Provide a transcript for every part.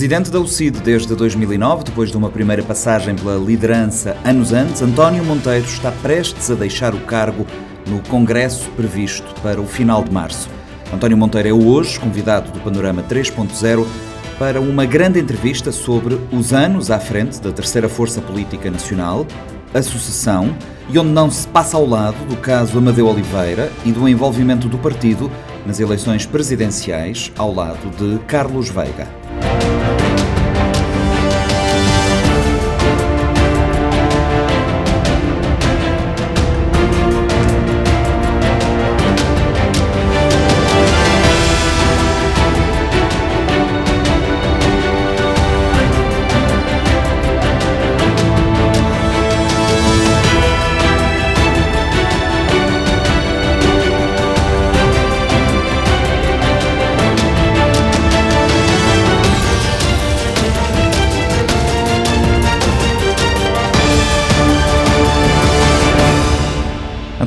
Presidente da UCID desde 2009, depois de uma primeira passagem pela liderança anos antes, António Monteiro está prestes a deixar o cargo no congresso previsto para o final de março. António Monteiro é hoje convidado do Panorama 3.0 para uma grande entrevista sobre os anos à frente da terceira força política nacional, a sucessão, e onde não se passa ao lado do caso Amadeu Oliveira e do envolvimento do partido nas eleições presidenciais ao lado de Carlos Veiga.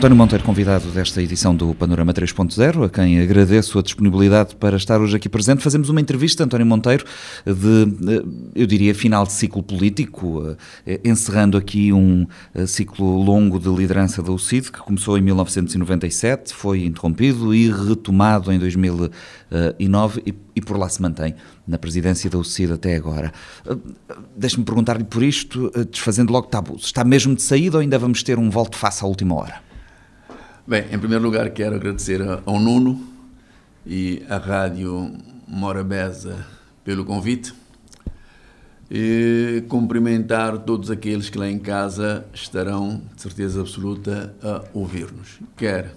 António Monteiro, convidado desta edição do Panorama 3.0, a quem agradeço a disponibilidade para estar hoje aqui presente. Fazemos uma entrevista, António Monteiro, de, eu diria, final de ciclo político, eh, encerrando aqui um eh, ciclo longo de liderança da UCID, que começou em 1997, foi interrompido e retomado em 2009 e, e por lá se mantém na presidência da UCID até agora. Eh, deixe-me perguntar-lhe por isto, desfazendo logo tabus. Está mesmo de saída ou ainda vamos ter um volte face à última hora? Bem, em primeiro lugar quero agradecer ao Nuno e à Rádio Morabeza pelo convite e cumprimentar todos aqueles que lá em casa estarão, de certeza absoluta, a ouvir-nos, quer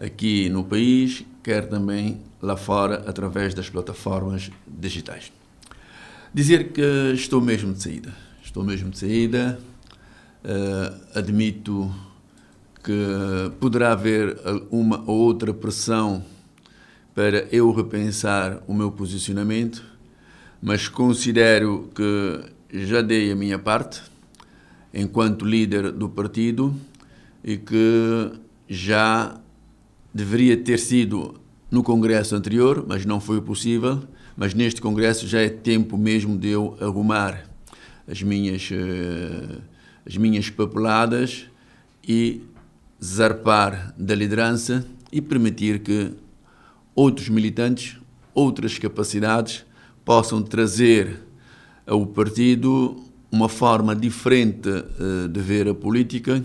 aqui no país, quer também lá fora, através das plataformas digitais. Dizer que estou mesmo de saída, estou mesmo de saída, uh, admito que poderá haver uma ou outra pressão para eu repensar o meu posicionamento, mas considero que já dei a minha parte enquanto líder do partido e que já deveria ter sido no congresso anterior, mas não foi possível. Mas neste congresso já é tempo mesmo de eu arrumar as minhas, eh, as minhas papeladas e zarpar da liderança e permitir que outros militantes, outras capacidades possam trazer ao partido uma forma diferente eh, de ver a política,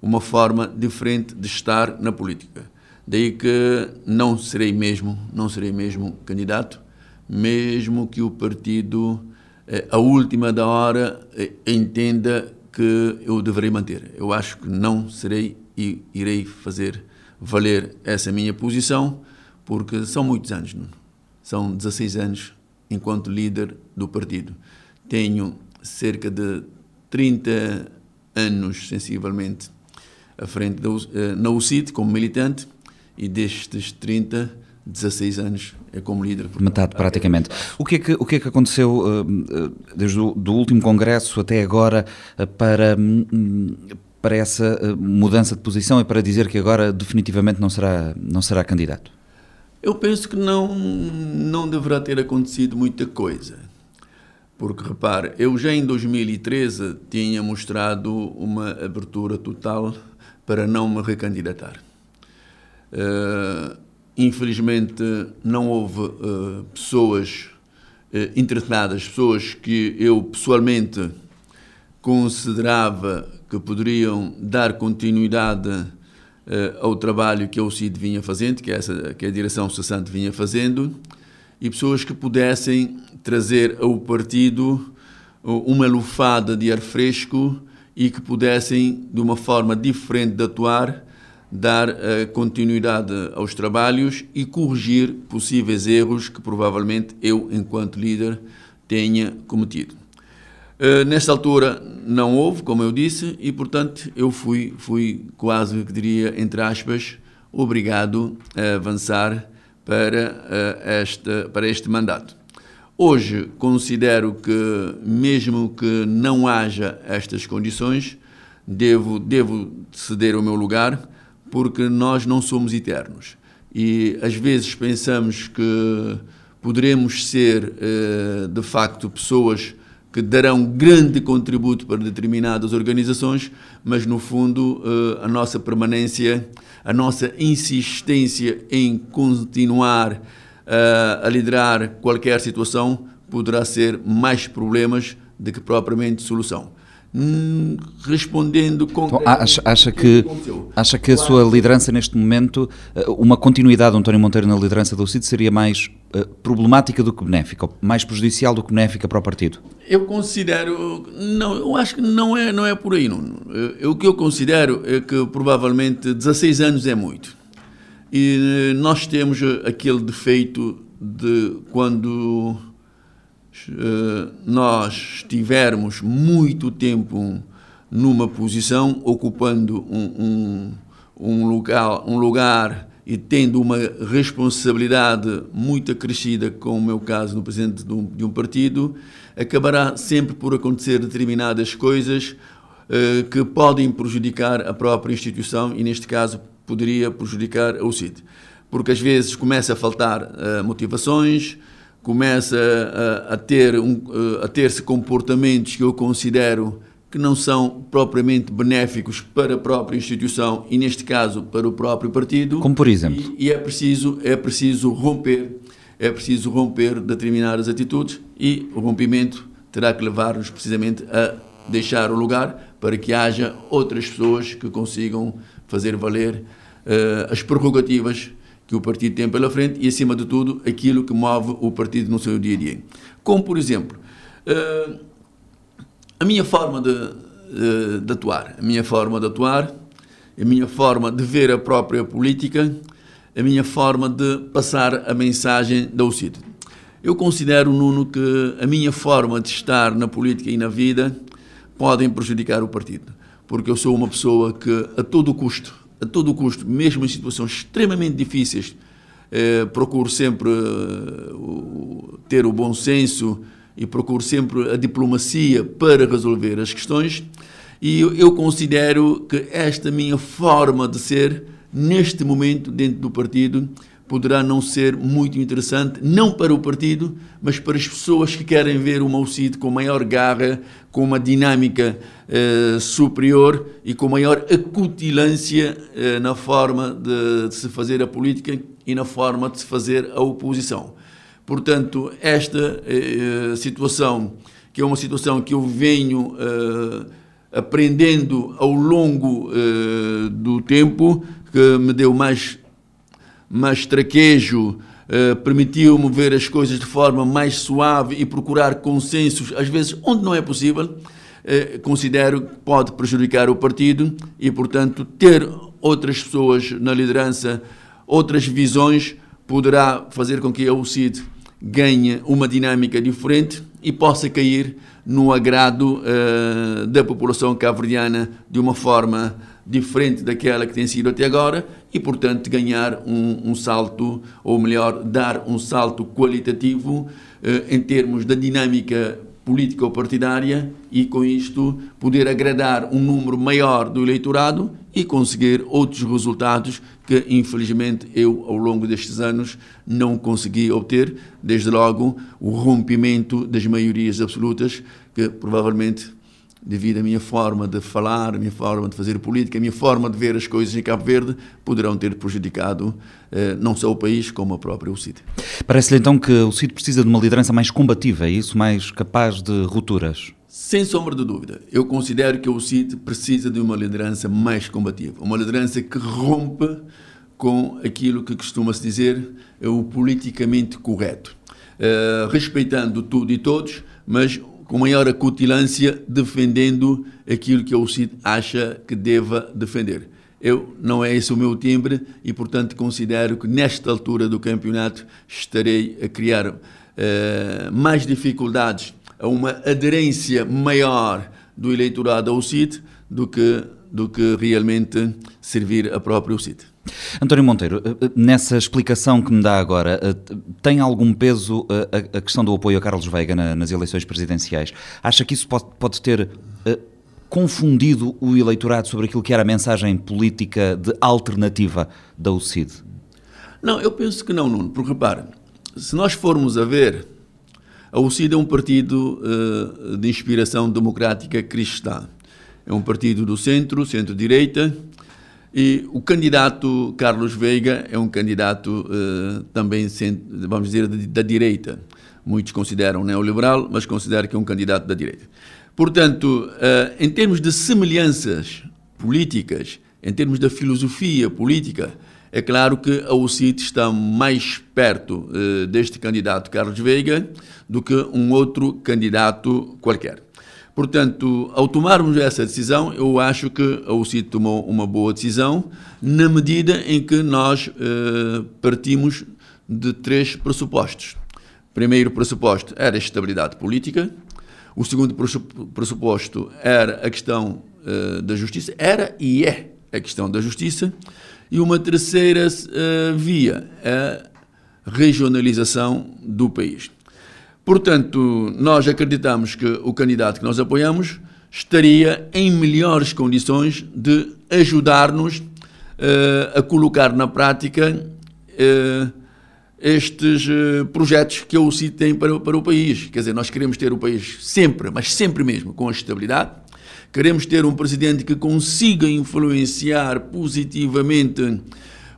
uma forma diferente de estar na política. Daí que não serei mesmo, não serei mesmo candidato, mesmo que o partido, eh, a última da hora, eh, entenda que eu deverei manter. Eu acho que não serei e irei fazer valer essa minha posição, porque são muitos anos, são 16 anos enquanto líder do partido. Tenho cerca de 30 anos, sensivelmente, à frente da, eh, na UCIT como militante e destes 30, 16 anos é como líder. Metade praticamente. O que é que, o que, é que aconteceu eh, eh, desde o do último congresso até agora para hum, para essa eh, mudança de posição e para dizer que agora definitivamente não será, não será candidato? Eu penso que não, não deverá ter acontecido muita coisa. Porque, repare, eu já em 2013 tinha mostrado uma abertura total para não me recandidatar. Uh, infelizmente, não houve uh, pessoas uh, interessadas, pessoas que eu pessoalmente considerava que poderiam dar continuidade uh, ao trabalho que o CID vinha fazendo, que, é essa, que a direção cessante vinha fazendo, e pessoas que pudessem trazer ao partido uma lufada de ar fresco e que pudessem, de uma forma diferente de atuar, dar uh, continuidade aos trabalhos e corrigir possíveis erros que provavelmente eu, enquanto líder, tenha cometido. Uh, nesta altura não houve, como eu disse, e portanto eu fui, fui quase que diria, entre aspas, obrigado a avançar para, uh, esta, para este mandato. Hoje considero que, mesmo que não haja estas condições, devo, devo ceder o meu lugar, porque nós não somos eternos. E às vezes pensamos que poderemos ser, de facto, pessoas que darão grande contributo para determinadas organizações, mas no fundo a nossa permanência, a nossa insistência em continuar a liderar qualquer situação poderá ser mais problemas do que propriamente solução. Hum, respondendo com então, acha, acha que acha que a sua liderança neste momento eh, uma continuidade do António Monteiro na liderança do CID seria mais problemática do que benéfica mais prejudicial do que benéfica para o partido? Eu considero não eu acho que não é não é por aí não o que eu considero é que provavelmente 16 anos é muito. E nós temos aquele defeito de quando eh, nós estivermos muito tempo numa posição, ocupando um, um, um, lugar, um lugar e tendo uma responsabilidade muito acrescida, como o meu caso no presidente de um, de um partido, acabará sempre por acontecer determinadas coisas uh, que podem prejudicar a própria instituição e, neste caso, poderia prejudicar o CID. Porque às vezes começa a faltar uh, motivações, começa a, a ter um, a ter-se comportamentos que eu considero que não são propriamente benéficos para a própria instituição e neste caso para o próprio partido. Como por exemplo. E, e é preciso é preciso romper é preciso romper determinadas atitudes e o rompimento terá que levar-nos precisamente a deixar o lugar para que haja outras pessoas que consigam fazer valer uh, as prerrogativas que o partido tem pela frente e, acima de tudo, aquilo que move o partido no seu dia a dia. Como, por exemplo, uh, a minha forma de, de, atuar, a minha forma de atuar, a minha forma de ver a própria política, a minha forma de passar a mensagem da UCID. Eu considero, Nuno, que a minha forma de estar na política e na vida podem prejudicar o partido, porque eu sou uma pessoa que, a todo custo, a todo custo, mesmo em situações extremamente difíceis, eh, procuro sempre eh, ter o bom senso e procuro sempre a diplomacia para resolver as questões. E eu, considero que esta minha forma de ser, neste momento, dentro do partido, poderá não ser muito interessante, não para o partido, mas para as pessoas que querem ver o Maucide com maior garra, com uma dinâmica eh, superior e com maior acutilância eh, na forma de, de, se fazer a política e na forma de se fazer a oposição. Portanto, esta eh, situação, que é uma situação que eu venho eh, aprendendo ao longo eh, do tempo, que me deu mais mas traquejo uh, permitiu-me ver as coisas de forma mais suave e procurar consensos, às vezes onde não é possível, uh, considero que pode prejudicar o partido e, portanto, ter outras pessoas na liderança, outras visões, poderá fazer com que a UCID ganhe uma dinâmica diferente e possa cair no agrado uh, da população cabo-verdiana de uma forma diferente daquela que tem sido até agora e, portanto, ganhar um, um salto, ou melhor, dar um salto qualitativo eh, em termos da dinâmica política ou partidária e, com isto, poder agradar um número maior do eleitorado e conseguir outros resultados que, infelizmente, eu, ao longo destes anos, não consegui obter. Desde logo, o rompimento das maiorias absolutas, que provavelmente devido à minha forma de falar, a minha forma de fazer política, a minha forma de ver as coisas em Cabo Verde, poderão ter prejudicado eh, não só o país, como a própria UCID. Parece-lhe então que o CID precisa de uma liderança mais combativa, é isso? Mais capaz de rupturas? Sem sombra de dúvida. Eu considero que o CID precisa de uma liderança mais combativa, uma liderança que rompa com aquilo que costuma-se dizer é o politicamente correto, uh, respeitando tudo e todos, mas com maior acutilância, defendendo aquilo que o CID acha que deva defender. Eu não é esse o meu timbre e, portanto, considero que nesta altura do campeonato estarei a criar uh, mais dificuldades a uma aderência maior do eleitorado ao CID do que, do que realmente servir a própria CID. António Monteiro, eh, eh, nessa explicação que me dá agora, eh, tem algum peso a questão do apoio a Carlos Veiga nas eleições presidenciais? Acha que isso pode, ter confundido o eleitorado sobre aquilo que era a mensagem política de alternativa da UCID? Não, eu penso que não, Nuno, porque repare, se nós formos a ver, a UCID é um partido de inspiração democrática cristã. É um partido do centro, centro-direita, e o candidato Carlos Veiga é um candidato uh, também, vamos dizer, da direita. Muitos consideram neoliberal, mas consideram que é um candidato da direita. Portanto, uh, em termos de semelhanças políticas, em termos da filosofia política, é claro que a UCIT está mais perto uh, deste candidato Carlos Veiga do que um outro candidato qualquer. Portanto, ao tomarmos essa decisão, eu acho que a UCIT tomou uma boa decisão, na medida em que nós uh, partimos de três pressupostos. O primeiro pressuposto era a estabilidade política, o segundo pressuposto era a questão uh, da justiça, era e é a questão da justiça, e uma terceira uh, via, a regionalização do país. Portanto, nós acreditamos que o candidato que nós apoiamos estaria em melhores condições de ajudar-nos uh, a colocar na prática uh, estes uh, projetos que eu citei para, para o país. Quer dizer, nós queremos ter o país sempre, mas sempre mesmo, com estabilidade. Queremos ter um presidente que consiga influenciar positivamente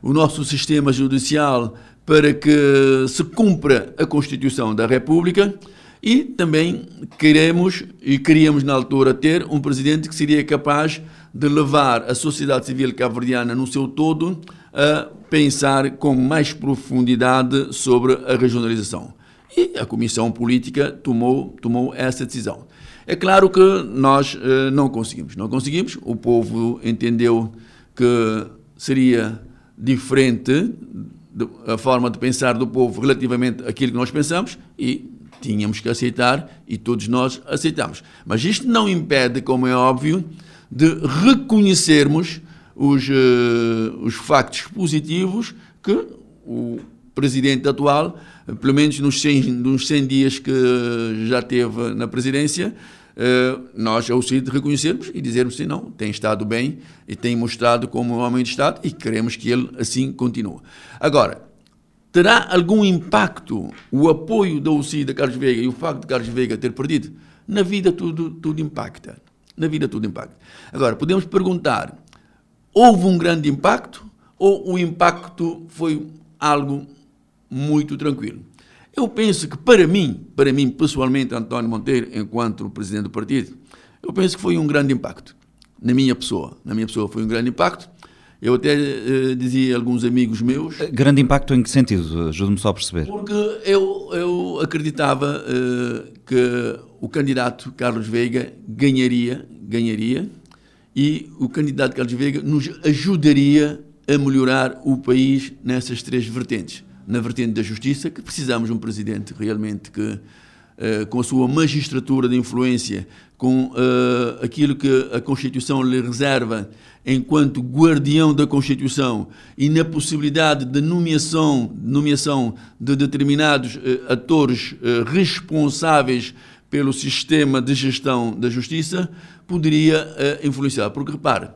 o nosso sistema judicial para que se cumpra a Constituição da República e também queremos e queríamos na altura ter um presidente que seria capaz de levar a sociedade civil cabo-verdiana no seu todo a pensar com mais profundidade sobre a regionalização. E a Comissão Política tomou, tomou essa decisão. É claro que nós eh, não conseguimos. Não conseguimos. O povo entendeu que seria diferente a forma de pensar do povo relativamente àquilo que nós pensamos e tínhamos que aceitar e todos nós aceitamos. Mas isto não impede, como é óbvio, de reconhecermos os, uh, os factos positivos que o presidente atual, pelo menos nos 100, nos 100 dias que já teve na presidência, eh, nós ao CID reconhecermos e dizermos que não, tem estado bem e tem mostrado como um homem de Estado e queremos que ele assim continue. Agora, terá algum impacto o apoio da UCI da Carlos Veiga e o facto de Carlos Veiga ter perdido? Na vida tudo, tudo impacta. Na vida tudo impacta. Agora, podemos perguntar, houve um grande impacto ou o impacto foi algo muito tranquilo? Eu penso que para mim, para mim pessoalmente, António Monteiro, enquanto presidente do partido, eu penso que foi um grande impacto na minha pessoa. Na minha pessoa foi um grande impacto. Eu até uh, dizia a alguns amigos meus. Eh, grande impacto em que sentido? Ajude-me só a perceber. Porque eu, eu acreditava uh, que o candidato Carlos Veiga ganharia, ganharia, e o candidato Carlos Veiga nos ajudaria a melhorar o país nessas três vertentes na vertente da justiça, que precisamos de um presidente realmente que, uh, com a sua magistratura de influência, com uh, aquilo que a Constituição lhe reserva enquanto guardião da Constituição e na possibilidade de nomeação, nomeação de determinados uh, atores responsáveis pelo sistema de gestão da justiça, poderia influenciar. Porque, repare,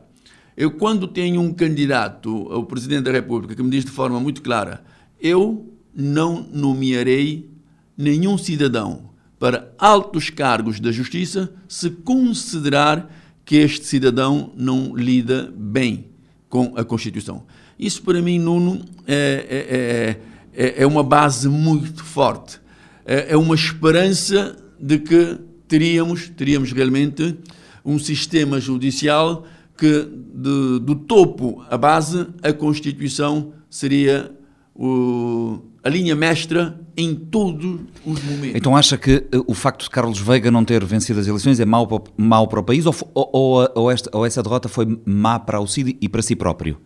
eu quando tenho um candidato ao Presidente da República que me diz de forma muito clara eu não nomearei nenhum cidadão para altos cargos da justiça se considerar que este cidadão não lida bem com a Constituição. Isso, para mim, Nuno, é, é, é, é uma base muito forte. É, é uma esperança de que teríamos, teríamos realmente um sistema judicial que, de, do topo à base, a Constituição seria o, a linha mestra em todos os momentos. Então acha que eh, o facto de Carlos Veiga não ter vencido as eleições é mau para, mau para o país ou, ou, ou, esta, ou essa derrota foi má para o CID e para si próprio?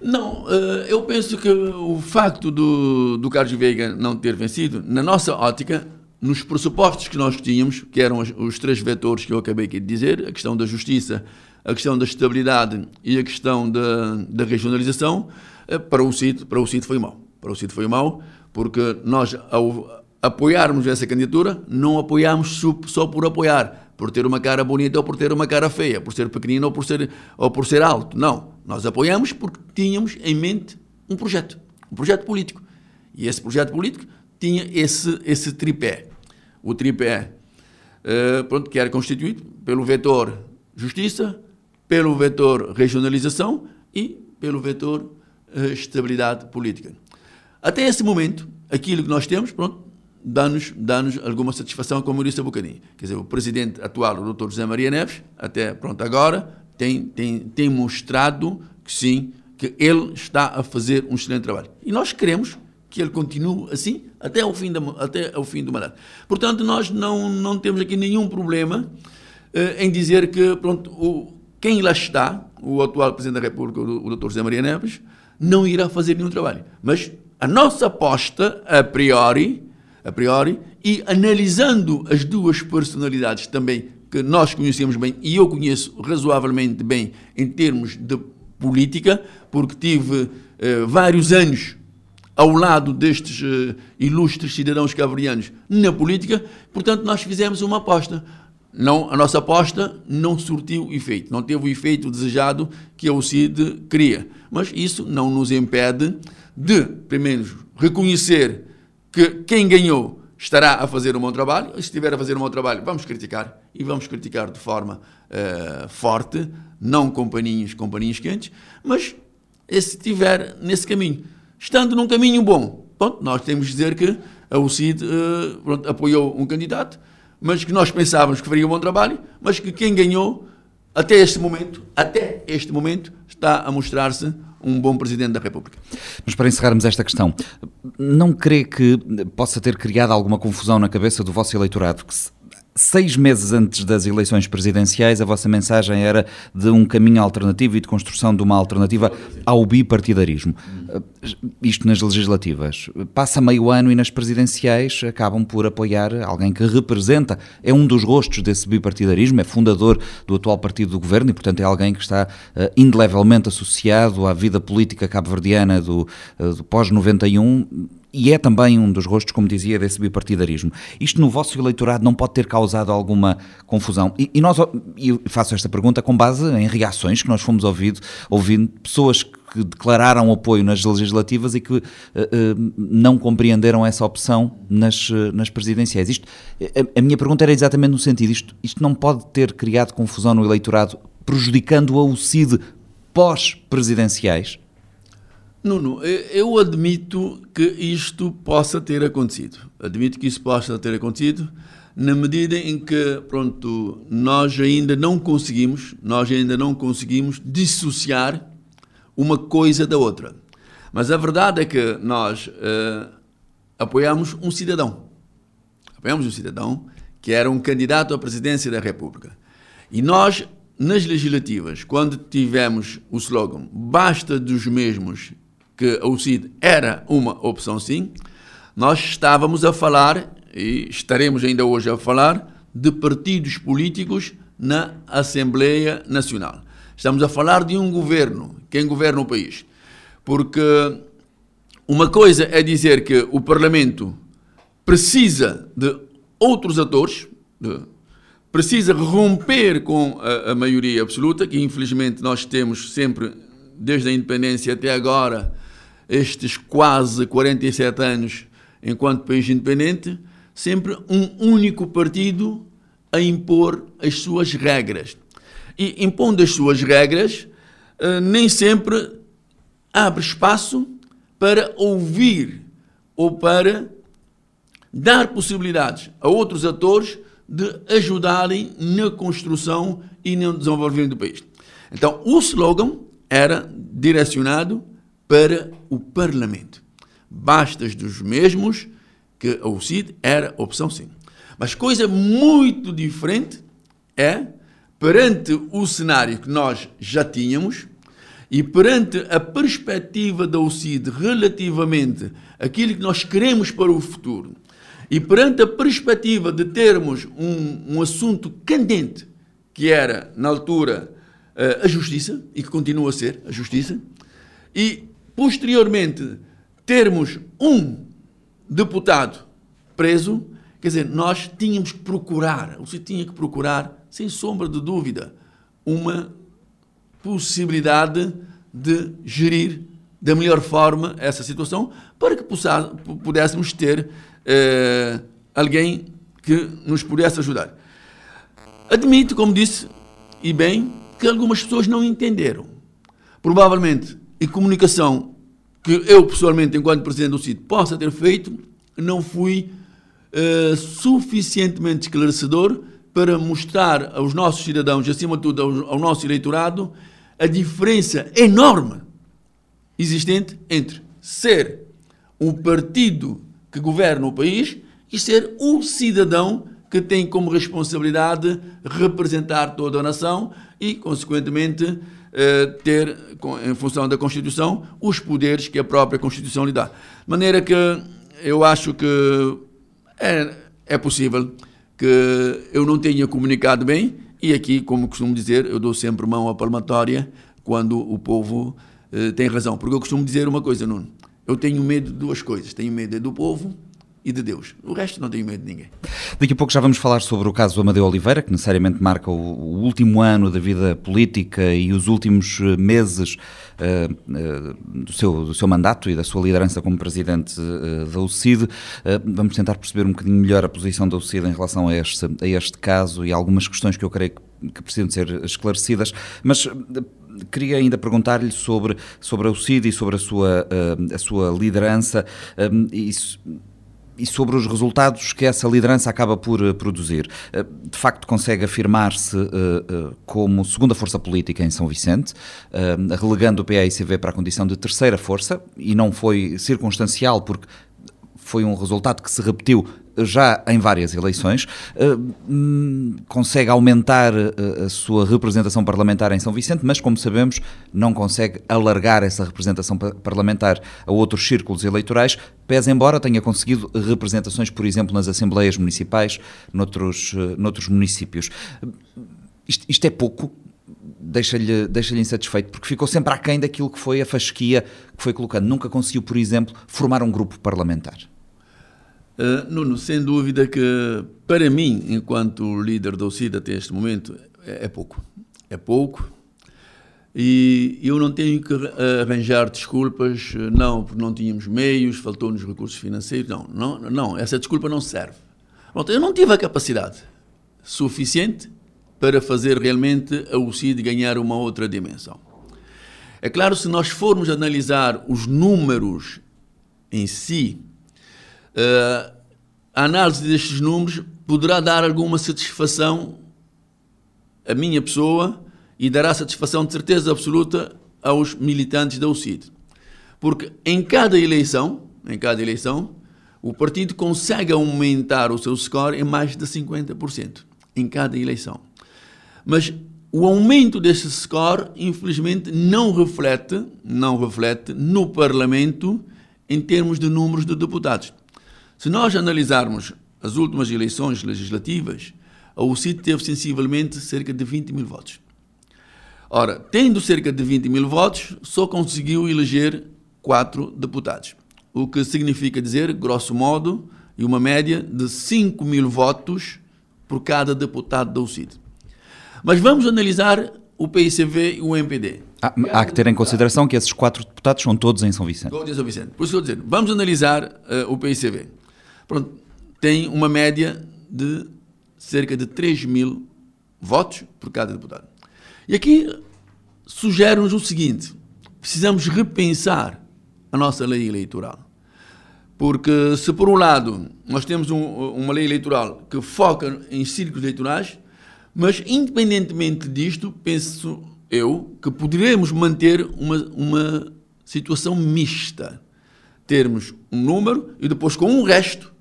Não, eh, eu penso que o facto do, do Carlos Veiga não ter vencido, na nossa ótica, nos pressupostos que nós tínhamos, que eram os, os três vetores que eu acabei de dizer, a questão da justiça, a questão da estabilidade e a questão da, da regionalização, eh, para o CID, para o CID foi mau para o sítio foi mau, porque nós, ao apoiarmos essa candidatura, não apoiamos só por apoiar, por ter uma cara bonita ou por ter uma cara feia, por ser pequenino ou por ser, ou por ser alto. Não. Nós apoiamos porque tínhamos em mente um projeto, um projeto político. E esse projeto político tinha esse, esse tripé. O tripé, uh, pronto, que era constituído pelo vetor justiça, pelo vetor regionalização e pelo vetor uh, estabilidade política. Até esse momento, aquilo que nós temos, pronto, dá-nos dá alguma satisfação, como eu disse há bocadinho. Quer dizer, o presidente atual, o Dr. José Maria Neves, até pronto agora, tem, tem, tem mostrado que sim, que ele está a fazer um excelente trabalho. E nós queremos que ele continue assim até ao fim, da, até ao fim do mandato. Portanto, nós não, não temos aqui nenhum problema eh, em dizer que pronto, o, quem lá está, o atual Presidente da República, o, o Dr. José Maria Neves, não irá fazer nenhum trabalho. Mas a nossa aposta, a priori, a priori, e analisando as duas personalidades também que nós conhecemos bem e eu conheço razoavelmente bem em termos de política, porque tive eh, vários anos ao lado destes eh, ilustres cidadãos cabo-verdianos na política, portanto nós fizemos uma aposta. Não, a nossa aposta não surtiu efeito, não teve o efeito desejado que a CID queria. Mas isso não nos impede de, primeiro, reconhecer que quem ganhou estará a fazer um bom trabalho. Se estiver a fazer um bom trabalho, vamos criticar e vamos criticar de forma uh, forte, não com paninhos, com paninhos quentes, mas se estiver nesse caminho, estando num caminho bom, pronto, nós temos de dizer que a UCID uh, pronto, apoiou um candidato, mas que nós pensávamos que faria um bom trabalho, mas que quem ganhou até este momento, até este momento, está a mostrar-se um bom Presidente da República. Mas para encerrarmos esta questão, não crê que possa ter criado alguma confusão na cabeça do vosso eleitorado? Que seis meses antes das eleições presidenciais, a vossa mensagem era de um caminho alternativo e de construção de uma alternativa ao bipartidarismo. Isto nas legislativas. Passa meio ano e nas presidenciais acabam por apoiar alguém que representa, é um dos rostos desse bipartidarismo, é fundador do atual partido do governo e, portanto, é alguém que está uh, indelevelmente associado à vida política cabo-verdiana do, uh, do pós-91 e é também um dos rostos, como dizia, desse bipartidarismo. Isto no vosso eleitorado não pode ter causado alguma confusão? E, e nós, e faço esta pergunta com base em reações que nós fomos ouvido, ouvindo pessoas que declararam apoio nas legislativas e que uh, uh, não compreenderam essa opção nas, uh, nas presidenciais. Isto, a, a, minha pergunta era exatamente no sentido, isto, isto não pode ter criado confusão no eleitorado, prejudicando a UCID pós-presidenciais? Nuno, eu admito que isto possa ter acontecido. Admito que isso possa ter acontecido na medida em que, pronto, nós ainda não conseguimos, nós ainda não conseguimos dissociar uma coisa da outra. Mas a verdade é que nós uh, apoiamos um cidadão. Apoiamos um cidadão que era um candidato à presidência da República. E nós, nas legislativas, quando tivemos o slogan basta dos mesmos que o CID era uma opção sim, nós estávamos a falar, e estaremos ainda hoje a falar, de partidos políticos na Assembleia Nacional. Estamos a falar de um governo, quem governa o país. Porque uma coisa é dizer que o Parlamento precisa de outros atores, de, precisa romper com a, a maioria absoluta, que infelizmente nós temos sempre, desde a independência até agora, estes quase 47 anos enquanto país independente, sempre um único partido a impor as suas regras. E impondo as suas regras, eh, nem sempre abre espaço para ouvir ou para dar possibilidades a outros atores de ajudarem na construção e no desenvolvimento do país. Então, o slogan era direcionado para o Parlamento. Bastas dos mesmos que o CID era opção sim. Mas coisa muito diferente é, perante o cenário que nós já tínhamos e perante a perspectiva da UCID relativamente àquilo que nós queremos para o futuro e perante a perspectiva de termos um, um assunto candente, que era, na altura, eh, a justiça, e que continua a ser a justiça, e posteriormente termos um deputado preso, quer dizer, nós tínhamos que procurar, você tinha que procurar, sem sombra de dúvida, uma possibilidade de gerir da melhor forma essa situação para que pudéssemos ter eh, alguém que nos pudesse ajudar. Admito, como disse, e bem, que algumas pessoas não entenderam. Provavelmente, em comunicação que eu, pessoalmente, enquanto presidente do CID, possa ter feito, não fui uh, suficientemente esclarecedor para mostrar aos nossos cidadãos, acima de tudo ao, ao nosso eleitorado, a diferença enorme existente entre ser o partido que governa o país e ser o cidadão que tem como responsabilidade representar toda a nação e, consequentemente, eh, ter, em função da Constituição, os poderes que a própria Constituição lhe dá. De maneira que eu acho que é, é possível que eu não tenha comunicado bem e aqui, como costumo dizer, eu dou sempre mão à palmatória quando o povo eh, tem razão. Porque eu costumo dizer uma coisa, Nuno, eu tenho medo de duas coisas. Tenho medo do povo e de Deus. O resto não tenho medo de ninguém. Daqui a pouco já vamos falar sobre o caso Amadeu Oliveira, que necessariamente marca o, o último ano da vida política e os últimos eh, meses uh, uh, do, seu, do seu mandato e da sua liderança como presidente uh, da UCID. vamos tentar perceber um bocadinho melhor a posição da UCID em relação a este, a este caso e algumas questões que eu creio que, que precisam ser esclarecidas, mas queria ainda perguntar-lhe sobre, sobre a UCID e sobre a sua, a sua liderança. Um, isso, e sobre os resultados que essa liderança acaba por uh, produzir. Uh, de facto, consegue afirmar-se uh, como segunda força política em São Vicente, relegando o PAICV para a condição de terceira força, e não foi circunstancial, porque foi um resultado que se repetiu já em várias eleições, eh, hum, consegue aumentar eh, a sua representação parlamentar em São Vicente, mas, como sabemos, não consegue alargar essa representação parlamentar a outros círculos eleitorais, pese embora tenha conseguido representações, por exemplo, nas assembleias municipais, noutros, eh, noutros municípios. Isto, isto é pouco, deixa-lhe deixa insatisfeito, porque ficou sempre aquém daquilo que foi a fasquia que foi colocando. Nunca conseguiu, por exemplo, formar um grupo parlamentar. Uh, Nuno, sem dúvida que, para mim, enquanto líder da OCID até este momento, é, é, pouco. É pouco. E eu não tenho que arranjar desculpas, não, porque não tínhamos meios, faltou-nos recursos financeiros. Não, não, não, essa desculpa não serve. Pronto, eu não tive a capacidade suficiente para fazer realmente a OCID ganhar uma outra dimensão. É claro, se nós formos analisar os números em si, Uh, a análise destes números poderá dar alguma satisfação à minha pessoa e dará satisfação de certeza absoluta aos militantes da UCID. Porque em cada eleição, em cada eleição, o partido consegue aumentar o seu score em mais de 50% em cada eleição. Mas o aumento desse score, infelizmente, não reflete, não reflete no Parlamento em termos de números de deputados. Se nós analisarmos as últimas eleições legislativas, a UCIT teve sensivelmente cerca de 20 mil votos. Ora, tendo cerca de 20 mil votos, só conseguiu eleger quatro deputados. O que significa dizer, grosso modo, e uma média de 5 mil votos por cada deputado da UCID. Mas vamos analisar o PICV e o MPD. Ah, há que ter em consideração que esses quatro deputados são todos em São Vicente. Todos em São Vicente. Por isso que eu estou dizendo, vamos analisar uh, o PICV pronto, tem uma média de cerca de 3 mil votos por cada deputado. E aqui sugere-nos o seguinte: precisamos repensar a nossa lei eleitoral. Porque, se por um lado nós temos um, uma lei eleitoral que foca em círculos eleitorais, mas independentemente disto, penso eu que poderemos manter uma, uma situação mista. Termos um número e depois com um resto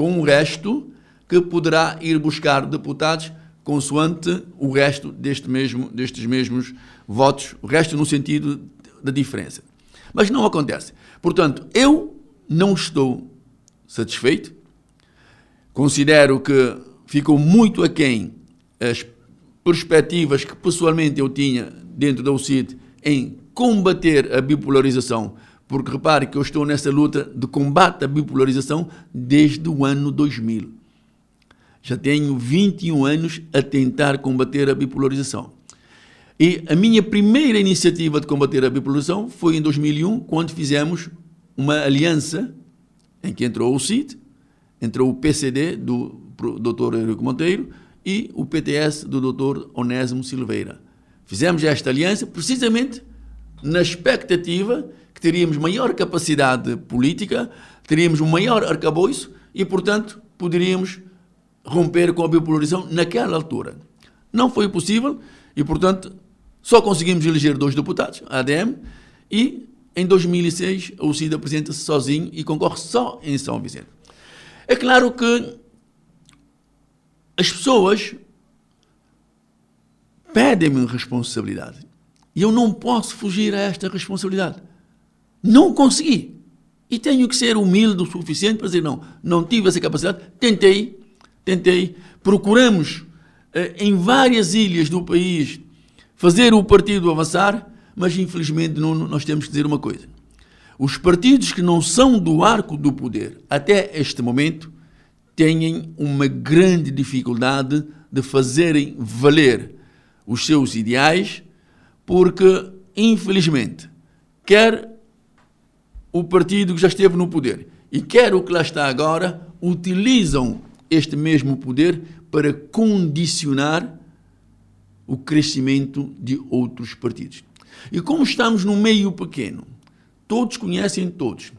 com o resto que poderá ir buscar deputados consoante o resto deste mesmo, destes mesmos votos, o resto no sentido da diferença. Mas não acontece. Portanto, eu não estou satisfeito, considero que ficou muito aquém as perspectivas que pessoalmente eu tinha dentro da UCID em combater a bipolarização porque repare que eu estou nessa luta de combate à bipolarização desde o ano 2000. Já tenho 21 anos a tentar combater a bipolarização. E a minha primeira iniciativa de combater a bipolarização foi em 2001, quando fizemos uma aliança em que entrou o CID, entre o PCD do Dr. Henrique Monteiro e o PTS do Dr. Onésimo Silveira. Fizemos esta aliança precisamente na expectativa que teríamos maior capacidade política, teríamos um maior arcabouço e, portanto, poderíamos romper com a bipolarização naquela altura. Não foi possível e, portanto, só conseguimos eleger dois deputados, a ADM, e em 2006 o CID apresenta-se sozinho e concorre só em São Vicente. É claro que as pessoas pedem-me responsabilidade e eu não posso fugir a esta responsabilidade. Não consegui. E tenho que ser humilde o suficiente para dizer: não, não tive essa capacidade, tentei, tentei, procuramos eh, em várias ilhas do país fazer o partido avançar, mas infelizmente não, nós temos que dizer uma coisa. Os partidos que não são do arco do poder até este momento têm uma grande dificuldade de fazerem valer os seus ideais, porque, infelizmente, quer o partido que já esteve no poder e quer o que lá está agora, utilizam este mesmo poder para condicionar o crescimento de outros partidos. E como estamos num meio pequeno, todos conhecem todos,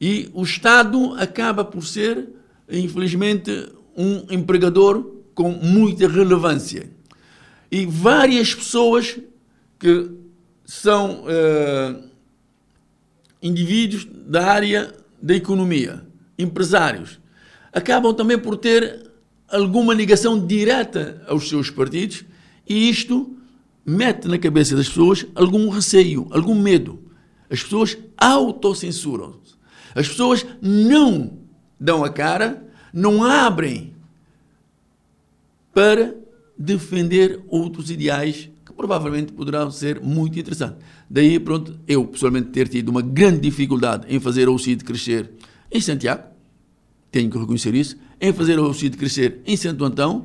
e o Estado acaba por ser, infelizmente, um empregador com muita relevância. E várias pessoas que são uh, indivíduos da área da economia, empresários, acabam também por ter alguma ligação direta aos seus partidos e isto mete na cabeça das pessoas algum receio, algum medo. As pessoas autocensuram-se. As pessoas não dão a cara, não abrem para defender outros ideais provavelmente poderão ser muito interessantes. Daí, pronto, eu pessoalmente ter tido uma grande dificuldade em fazer o CID crescer em Santiago, tenho que reconhecer isso, em fazer o CID crescer em Santo Antão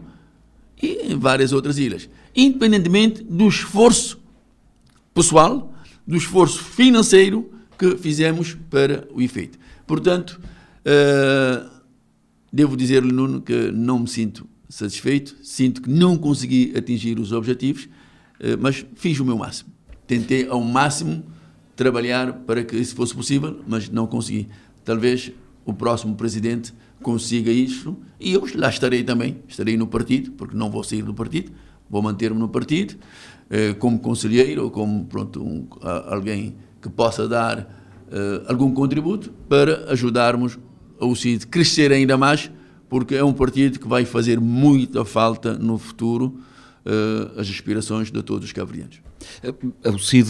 e em várias outras ilhas. Independentemente do esforço pessoal, do esforço financeiro que fizemos para o efeito. Portanto, uh, devo dizer-lhe, Nuno, que não me sinto satisfeito, sinto que não consegui atingir os objetivos, mas fiz o meu máximo. Tentei ao máximo trabalhar para que isso fosse possível, mas não consegui. Talvez o próximo presidente consiga isso e eu lá estarei também, estarei no partido, porque não vou sair do partido, vou manter-me no partido, eh, como conselheiro ou como pronto, um, alguém que possa dar eh, algum contributo para ajudarmos o CID crescer ainda mais, porque é um partido que vai fazer muita falta no futuro uh, as aspirações de todos os cabo-verdianos. O CID,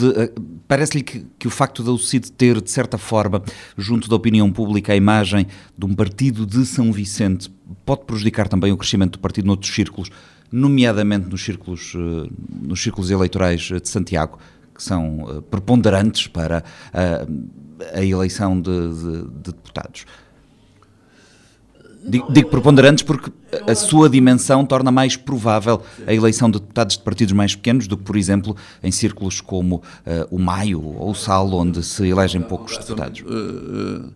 parece-lhe que, que, o facto da CID ter, de certa forma, junto da opinião pública, a imagem de um partido de São Vicente, pode prejudicar também o crescimento do partido noutros círculos, nomeadamente nos círculos, eh, nos círculos eleitorais de Santiago, que são eh, preponderantes para a, a eleição de, de, de deputados. Digo, digo, preponderantes porque a sua dimensão torna mais provável a eleição de deputados de partidos mais pequenos do que, por exemplo, em círculos como uh, o Maio ou o Sal, onde se elegem poucos deputados. Uh, uh,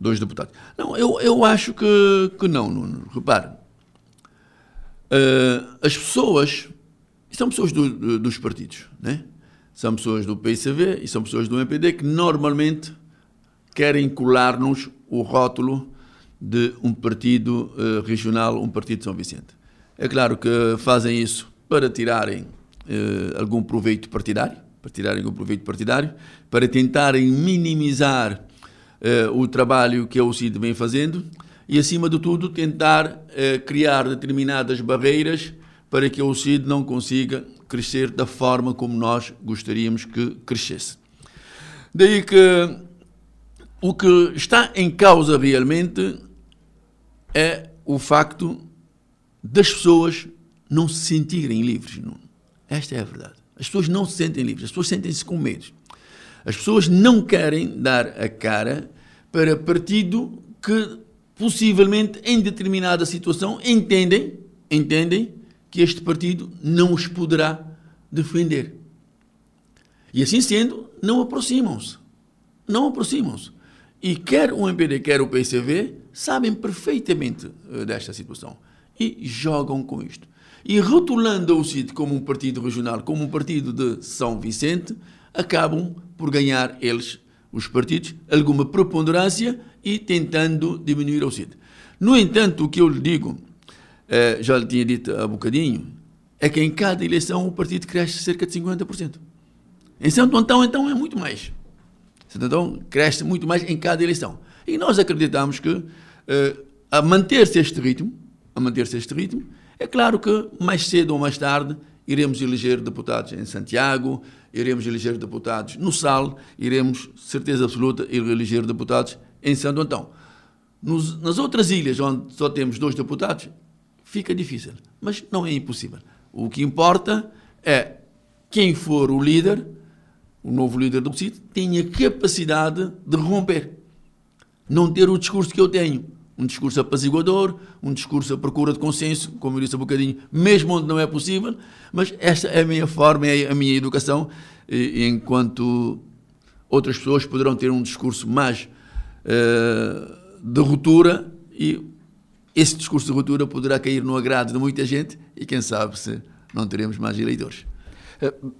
dois deputados. Não, eu, eu acho que, que não, Nuno. Repare, as pessoas, são pessoas do, do, dos partidos, né? são pessoas do PICV e são pessoas do MPD que normalmente querem colar-nos o rótulo de um partido uh, regional, um partido de São Vicente. É claro que fazem isso para tirarem uh, algum proveito partidário, para tirarem algum proveito partidário, para tentarem minimizar o trabalho que a OCID vem fazendo e, acima de tudo, tentar eh, criar determinadas barreiras para que o CID não consiga crescer da forma como nós gostaríamos que crescesse. Daí que o que está em causa realmente é o facto das pessoas não se sentirem livres. Esta é a verdade. As pessoas não se sentem livres, as pessoas sentem-se com medo. As pessoas não querem dar a cara para partido que possivelmente em determinada situação entendem, entendem que este partido não os poderá defender. E assim sendo, não aproximam-se. Não aproximam-se. E quer o MPD, quer o PCV, sabem perfeitamente uh, desta situação e jogam com isto. E rotulando o CID como um partido regional, como um partido de São Vicente, acabam por ganhar eles, os partidos, alguma preponderância e tentando diminuir o CID. No entanto, o que eu lhe digo, uh, já lhe tinha dito há bocadinho, é que em cada eleição o partido cresce cerca de 50%. Em Santo Antão, então, é muito mais. Antão cresce muito mais em cada eleição. E nós acreditamos que, uh, a manter-se este ritmo, a manter-se este ritmo, é claro que mais cedo ou mais tarde iremos eleger deputados em Santiago, iremos eleger deputados no Sal, iremos, certeza absoluta, eleger deputados em Santo Antão. Nos, nas outras ilhas, onde só temos dois deputados, fica difícil, mas não é impossível. O que importa é quem for o líder, o novo líder do sítio, tenha capacidade de romper. Não ter o discurso que eu tenho. Um discurso apaziguador, um discurso à procura de consenso, como eu disse há um bocadinho, mesmo onde não é possível, mas esta é a minha forma, é a minha educação, enquanto outras pessoas poderão ter um discurso mais uh, de ruptura e esse discurso de ruptura poderá cair no agrado de muita gente e quem sabe se não teremos mais eleitores. Uh,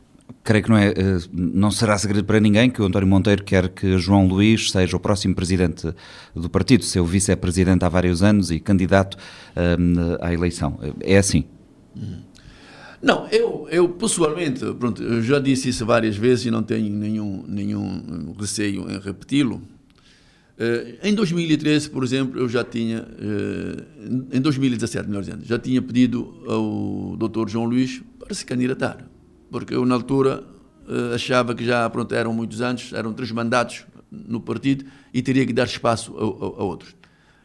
creio que não, é, uh, não será segredo para ninguém que o António Monteiro quer que João Luís seja o próximo presidente do partido, seu vice-presidente há vários anos e candidato uh, à eleição. É assim? Não, eu, eu pessoalmente, pronto, eu já disse isso várias vezes e não tenho nenhum, nenhum receio em repeti-lo. Uh, em 2013, por exemplo, eu já tinha, em 2017, melhor dizendo, já tinha pedido ao Dr. João Luís para se candidatar, porque eu na altura uh, achava que já pronto, eram muitos anos, eram três mandatos no partido e teria que dar espaço a, a, a outros.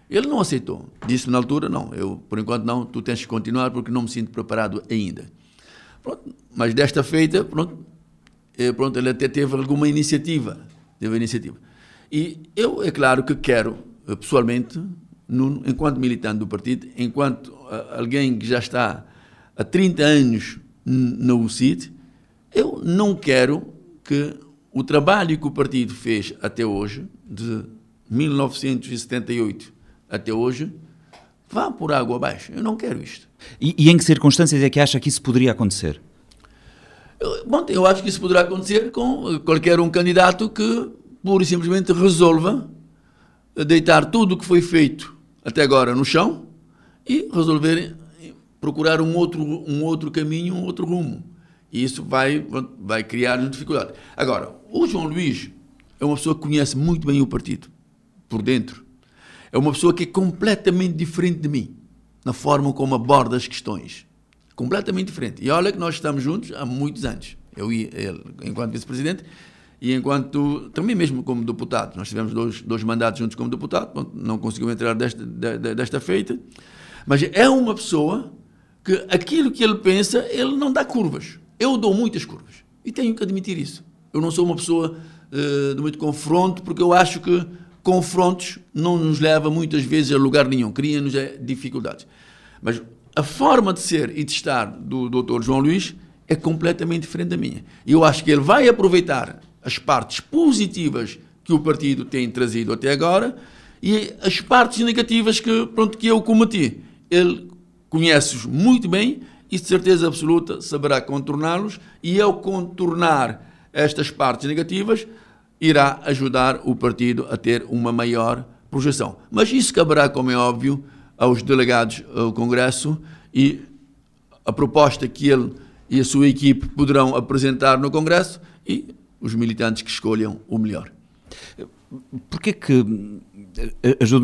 Ele não aceitou, disse na altura, não, eu por enquanto não, tu tens que continuar porque não me sinto preparado ainda. Pronto, mas desta feita, pronto, pronto, ele até teve alguma iniciativa, teve iniciativa. E eu, é claro que quero, eh, pessoalmente, no, enquanto militante do partido, enquanto alguém que já está há 30 anos na UCIT, eu não quero que o trabalho que o partido fez até hoje, de 1978 até hoje, vá por água abaixo. Eu não quero isto. E, e em que circunstâncias é que acha que isso poderia acontecer? Eu, bom, eu acho que isso poderá acontecer com qualquer um candidato que pura e simplesmente resolva deitar tudo o que foi feito até agora no chão e resolver procurar um outro, um outro caminho, um outro rumo. E isso vai, vai criar dificuldade. Agora, o João Luís é uma pessoa que conhece muito bem o partido, por dentro. É uma pessoa que é completamente diferente de mim, na forma como aborda as questões. Completamente diferente. E olha que nós estamos juntos há muitos anos. Eu e ele, enquanto vice-presidente, e enquanto, também mesmo como deputado, nós tivemos dois, dois mandatos juntos como deputado, não conseguiu entrar desta, desta feita, mas é uma pessoa que aquilo que ele pensa, ele não dá curvas. Eu dou muitas curvas e tenho que admitir isso. Eu não sou uma pessoa uh, de muito confronto, porque eu acho que confrontos não nos leva muitas vezes a lugar nenhum, cria-nos é, dificuldades. Mas a forma de ser e de estar do Dr. João Luís é completamente diferente da minha. E eu acho que ele vai aproveitar as partes positivas que o partido tem trazido até agora e as partes negativas que, pronto, que eu cometi. Ele conhece-os muito bem e de certeza absoluta saberá contorná-los e ao contornar estas partes negativas irá ajudar o partido a ter uma maior projeção. Mas isso caberá, como é óbvio, aos delegados ao Congresso e a proposta que ele e a sua equipe poderão apresentar no Congresso e os militantes que escolham o melhor. Porquê que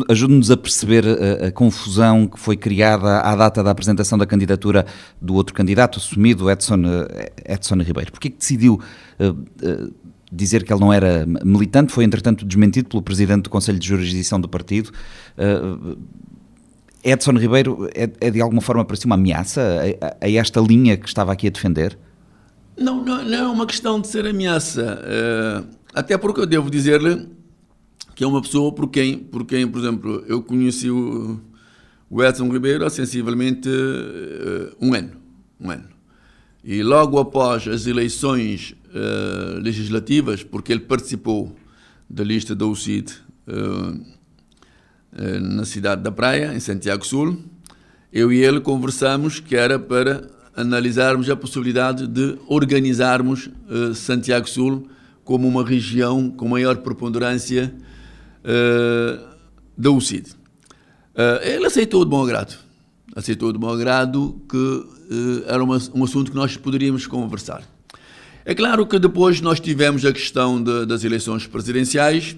ajude-nos a perceber a, a, confusão que foi criada à data da apresentação da candidatura do outro candidato assumido, Edson, eh, Edson Ribeiro? Porquê que decidiu uh, uh, dizer que ele não era militante? Foi, entretanto, desmentido pelo presidente do Conselho de Jurisdição do partido. Uh, Edson Ribeiro é, é, de alguma forma para si uma ameaça a, a esta linha que estava aqui a defender? Não, não, não é uma questão de ser ameaça. Até porque eu devo dizer-lhe que é uma pessoa por quem, por quem, por exemplo, eu conheci o, o Edson Ribeiro há sensivelmente uh, um ano. Um ano. E logo após as eleições uh, legislativas, porque ele participou da lista da UCID na cidade da Praia, em Santiago Sul. Eu e ele conversamos que era para analisarmos a possibilidade de organizarmos Santiago Sul como uma região com maior preponderância da UCID. ele aceitou de bom agrado. Aceitou de bom agrado que era uma, um assunto que nós poderíamos conversar. É claro que depois nós tivemos a questão de, das eleições presidenciais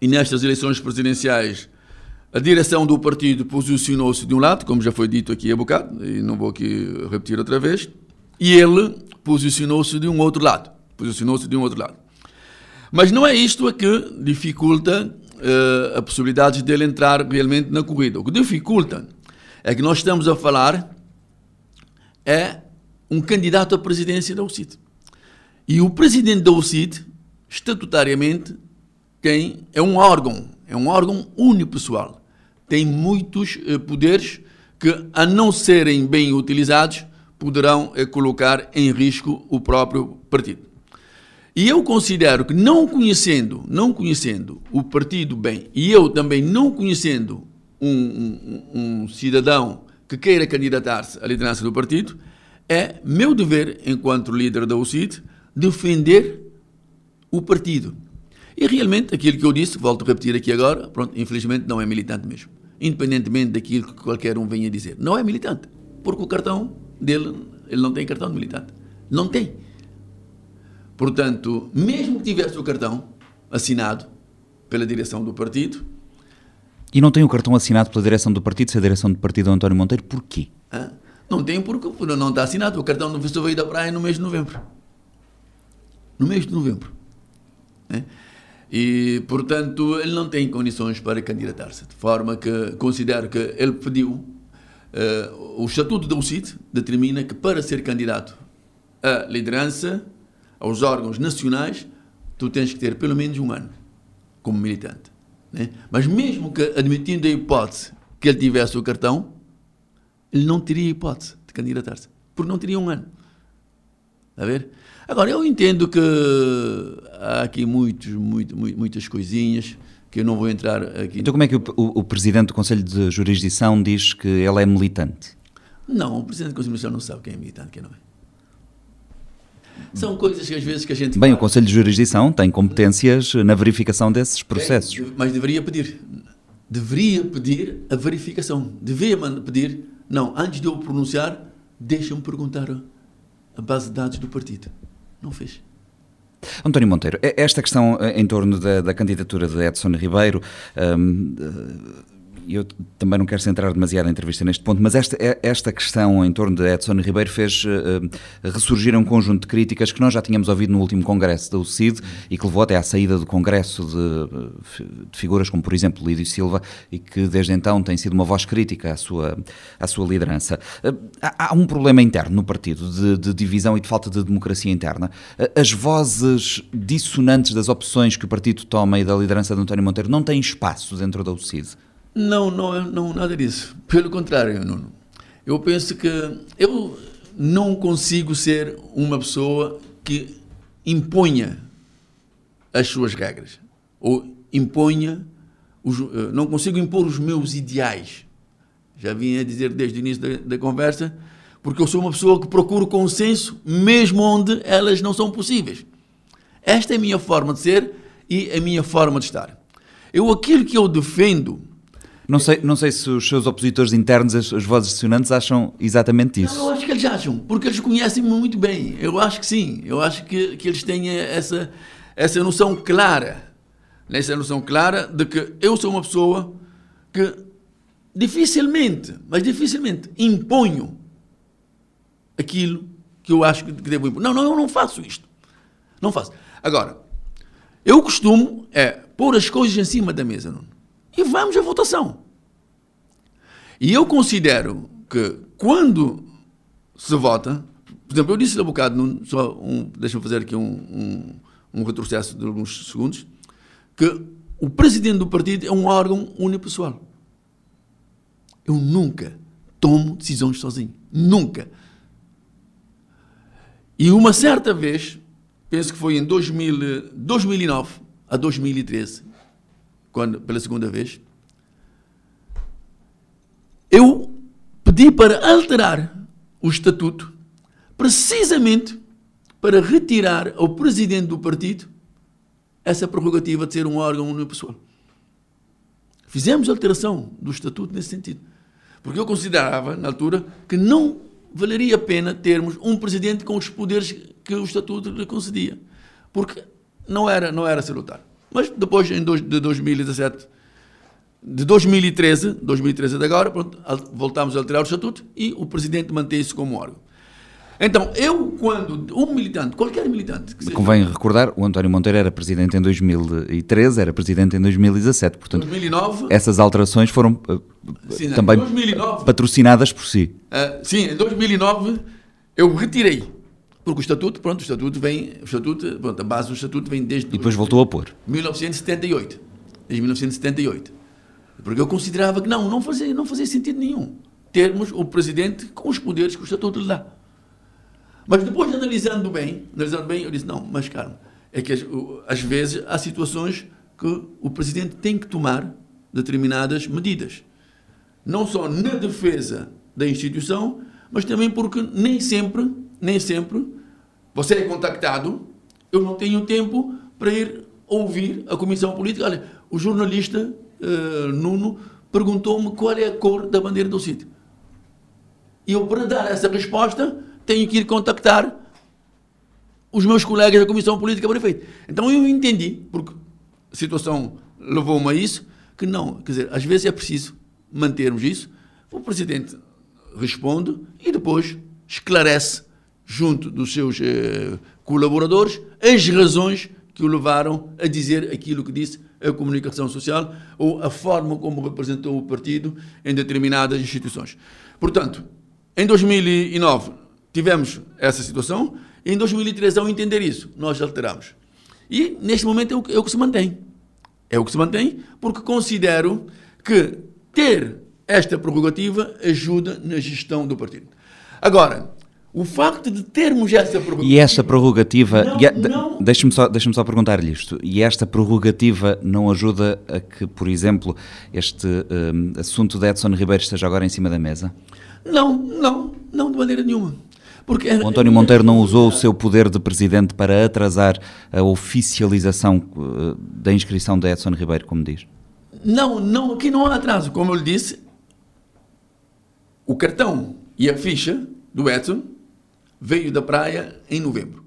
e nestas eleições presidenciais a direção do partido posicionou-se de um lado, como já foi dito aqui há bocado, e não vou aqui repetir outra vez, e ele posicionou-se de um outro lado. Posicionou-se de um outro lado. Mas não é isto que dificulta uh, a possibilidade dele entrar realmente na corrida. O que dificulta é que nós estamos a falar é um candidato à presidência da UCIT. E o presidente da UCIT, estatutariamente, quem é um órgão, é um órgão unipessoal. Tem muitos eh, poderes que, a não serem bem utilizados, poderão eh, colocar em risco o próprio partido. E eu considero que não conhecendo, não conhecendo o partido bem, e eu também não conhecendo um, um, um cidadão que queira candidatar-se à liderança do partido, é meu dever, enquanto líder da UCIT, defender o partido. E realmente, aquilo que eu disse, volto a repetir aqui agora, pronto, infelizmente não é militante mesmo. Independentemente daquilo que qualquer um venha dizer. Não é militante. Porque o cartão dele, ele não tem cartão de militante. Não tem. Portanto, mesmo que tivesse o cartão assinado pela direção do partido. E não tem o cartão assinado pela direção do partido, se a direção do partido é António Monteiro, porquê? Não tem porque não está assinado. O cartão do professor veio da praia no mês de novembro no mês de novembro. Né? E, portanto, ele não tem condições para candidatar-se. De forma que considero que ele pediu. Uh, o Estatuto da UCIT determina que para ser candidato à liderança, aos órgãos nacionais, tu tens que ter pelo menos um ano como militante. Né? Mas mesmo que admitindo a hipótese que ele tivesse o cartão, ele não teria hipótese de candidatar-se, porque não teria um ano. Está a ver? Agora, eu entendo que há aqui muitos, muito, muitas coisinhas que eu não vou entrar aqui. Então, como é que o, o, o, Presidente do Conselho de Jurisdição diz que ele é militante? Não, o Presidente do Conselho de Jurisdição não sabe quem é militante, quem não é. São coisas que às vezes que a gente. Bem, fala. o Conselho de Jurisdição tem competências na verificação desses processos. É, mas deveria pedir. Deveria pedir a verificação. Deveria pedir. Não, antes de eu pronunciar, deixa-me perguntar a base de dados do partido. Não fez. António Monteiro, esta questão eh, em torno da, da candidatura de Edson Ribeiro, um, eu também não quero centrar demasiado a entrevista neste ponto, mas esta, esta questão em torno de Edson Ribeiro fez uh, ressurgir um conjunto de críticas que nós já tínhamos ouvido no último congresso da UCID e que levou até à saída do congresso de, de, figuras como, por exemplo, Lídio Silva e que desde então tem sido uma voz crítica à sua, à sua liderança. Uh, há, há, um problema interno no partido de, de, divisão e de falta de democracia interna. Uh, as vozes dissonantes das opções que o partido toma e da liderança de António Monteiro não têm espaço dentro da UCID? Não, não, não, nada disso. Pelo contrário, Nuno. Eu penso que eu não consigo ser uma pessoa que imponha as suas regras ou imponha os, eh, não consigo impor os meus ideais. Já vim a dizer desde o início da, da conversa, porque eu sou uma pessoa que procuro consenso mesmo onde elas não são possíveis. Esta é a minha forma de ser e a minha forma de estar. Eu aquilo que eu defendo não sei, não sei se os seus opositores internos, as, as vozes dissonantes, acham exatamente isso. Não, eu acho que eles acham, porque eles conhecem-me muito bem. Eu acho que sim. Eu acho que, que eles têm essa, essa noção clara, essa noção clara de que eu sou uma pessoa que dificilmente, mas dificilmente, imponho aquilo que eu acho que devo impor. Não, não, eu não faço isto. Não faço. Agora, eu costumo é pôr as coisas em cima da mesa, não? e vamos à votação. E eu considero que quando se vota, por exemplo, eu disse há um bocado, só um, deixa-me fazer aqui um, um, um, retrocesso de alguns segundos, que o presidente do partido é um órgão unipessoal. Eu nunca tomo decisões sozinho. Nunca. E uma certa vez, penso que foi em 2000, 2009 a 2013, quando, pela segunda vez, eu pedi para alterar o estatuto precisamente para retirar ao presidente do partido essa prerrogativa de ser um órgão unipessoal. Fizemos alteração do estatuto nesse sentido. Porque eu considerava, na altura, que não valeria a pena termos um presidente com os poderes que o estatuto lhe concedia. Porque não era, não era salutar. Mas depois, em dois, de 2017, de 2013, 2013 de agora, pronto, voltámos a alterar o estatuto e o presidente mantém-se como órgão. Então, eu, quando um militante, qualquer militante. Que seja, Convém recordar, o António Monteiro era presidente em 2013, era presidente em 2017. Portanto, 2009. Essas alterações foram uh, sim, também 2009, patrocinadas por si. Uh, sim, em 2009 eu retirei. Porque o estatuto, pronto, o estatuto vem, o estatuto, pronto, a base do estatuto vem desde. E depois voltou a pôr. 1978. Desde 1978. Porque eu considerava que não, não fazia, não fazia sentido nenhum termos o presidente com os poderes que o estatuto lhe dá. Mas depois, analisando bem, analisando bem, eu disse, não, mas calma, é que às vezes há situações que o presidente tem que tomar determinadas medidas. Não só na defesa da instituição, mas também porque nem sempre, nem sempre, você é contactado, eu não tenho tempo para ir ouvir a comissão política. Olha, o jornalista uh, Nuno perguntou-me qual é a cor da bandeira do sítio. E eu, para dar essa resposta, tenho que ir contactar os meus colegas da Comissão Política para efeito. Então eu entendi, porque a situação levou-me a isso, que não, quer dizer, às vezes é preciso mantermos isso, o Presidente responde e depois esclarece junto dos seus eh, colaboradores as razões que o levaram a dizer aquilo que disse a comunicação social ou a forma como representou o partido em determinadas instituições. Portanto, em 2009 tivemos essa situação. Em 2013, ao entender isso, nós alteramos. E neste momento é o, que, é o que se mantém. É o que se mantém, porque considero que ter esta prerrogativa ajuda na gestão do partido. Agora, o facto de termos essa prerrogativa. E esta prerrogativa. Não... Deixa-me só, deixa só perguntar-lhe isto. E esta prerrogativa não ajuda a que, por exemplo, este um, assunto de Edson Ribeiro esteja agora em cima da mesa? Não, não, não, de maneira nenhuma. Porque, o António Monteiro não usou o seu poder de presidente para atrasar a oficialização eh, da inscrição de Edson Ribeiro, como diz? Não, não, aqui não há atraso. Como eu lhe disse, o cartão e a ficha do Edson veio da praia em novembro.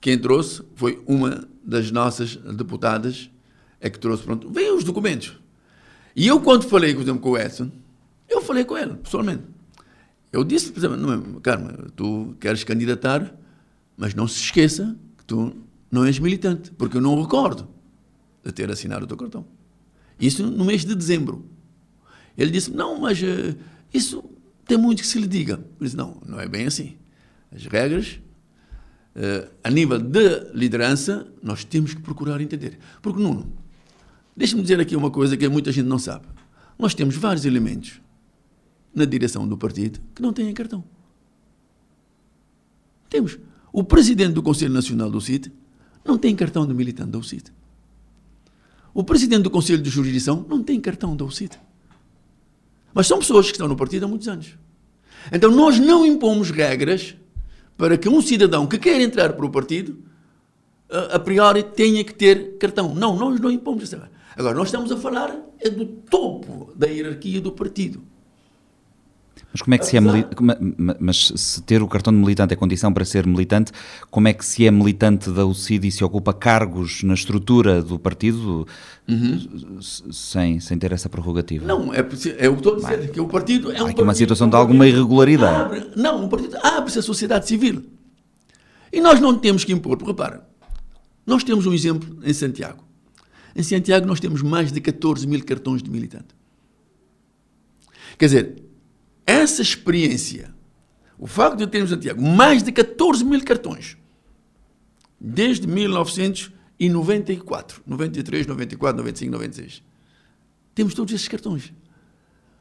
Quem trouxe foi uma das nossas deputadas, é que trouxe, pronto, veio os documentos. E eu, quando falei, por exemplo, com o Edson, eu falei com ele, pessoalmente. Eu disse, por exemplo, Carmen, tu queres candidatar, mas não se esqueça que tu não és militante, porque eu não recordo de ter assinado o teu cartão. Isso no mês de dezembro. Ele disse, não, mas uh, isso tem muito que se lhe diga. Eu disse, não, não é bem assim. As regras, uh, a nível de liderança, nós temos que procurar entender. Porque, Nuno, deixa-me dizer aqui uma coisa que muita gente não sabe. Nós temos vários elementos na direção do partido que não têm cartão. Temos. O presidente do Conselho Nacional do CIT não tem cartão de militante da UCIT. O presidente do Conselho de Jurisdição não tem cartão da UCIT. Mas são pessoas que estão no partido há muitos anos. Então nós não impomos regras para que um cidadão que quer entrar para o partido, a, priori, tenha que ter cartão. Não, nós não impomos regra. Agora, nós estamos a falar é do topo da hierarquia do partido. Mas como é que se é mas se ter o cartão de militante é condição para ser militante, como é que se é militante da UCID e se ocupa cargos na estrutura do partido uhum. sem, sem ter essa prerrogativa? Não, é, é o que estou a dizer, que o partido é um aqui uma situação de alguma irregularidade. Abre, não, o partido abre-se à sociedade civil. E nós não temos que impor, repara, nós temos um exemplo em Santiago. Em Santiago nós temos mais de 14 mil cartões de militante. Quer dizer, essa experiência, o facto de termos Santiago mais de 14 mil cartões, desde 1994, 93, 94, 95, 96, temos todos esses cartões.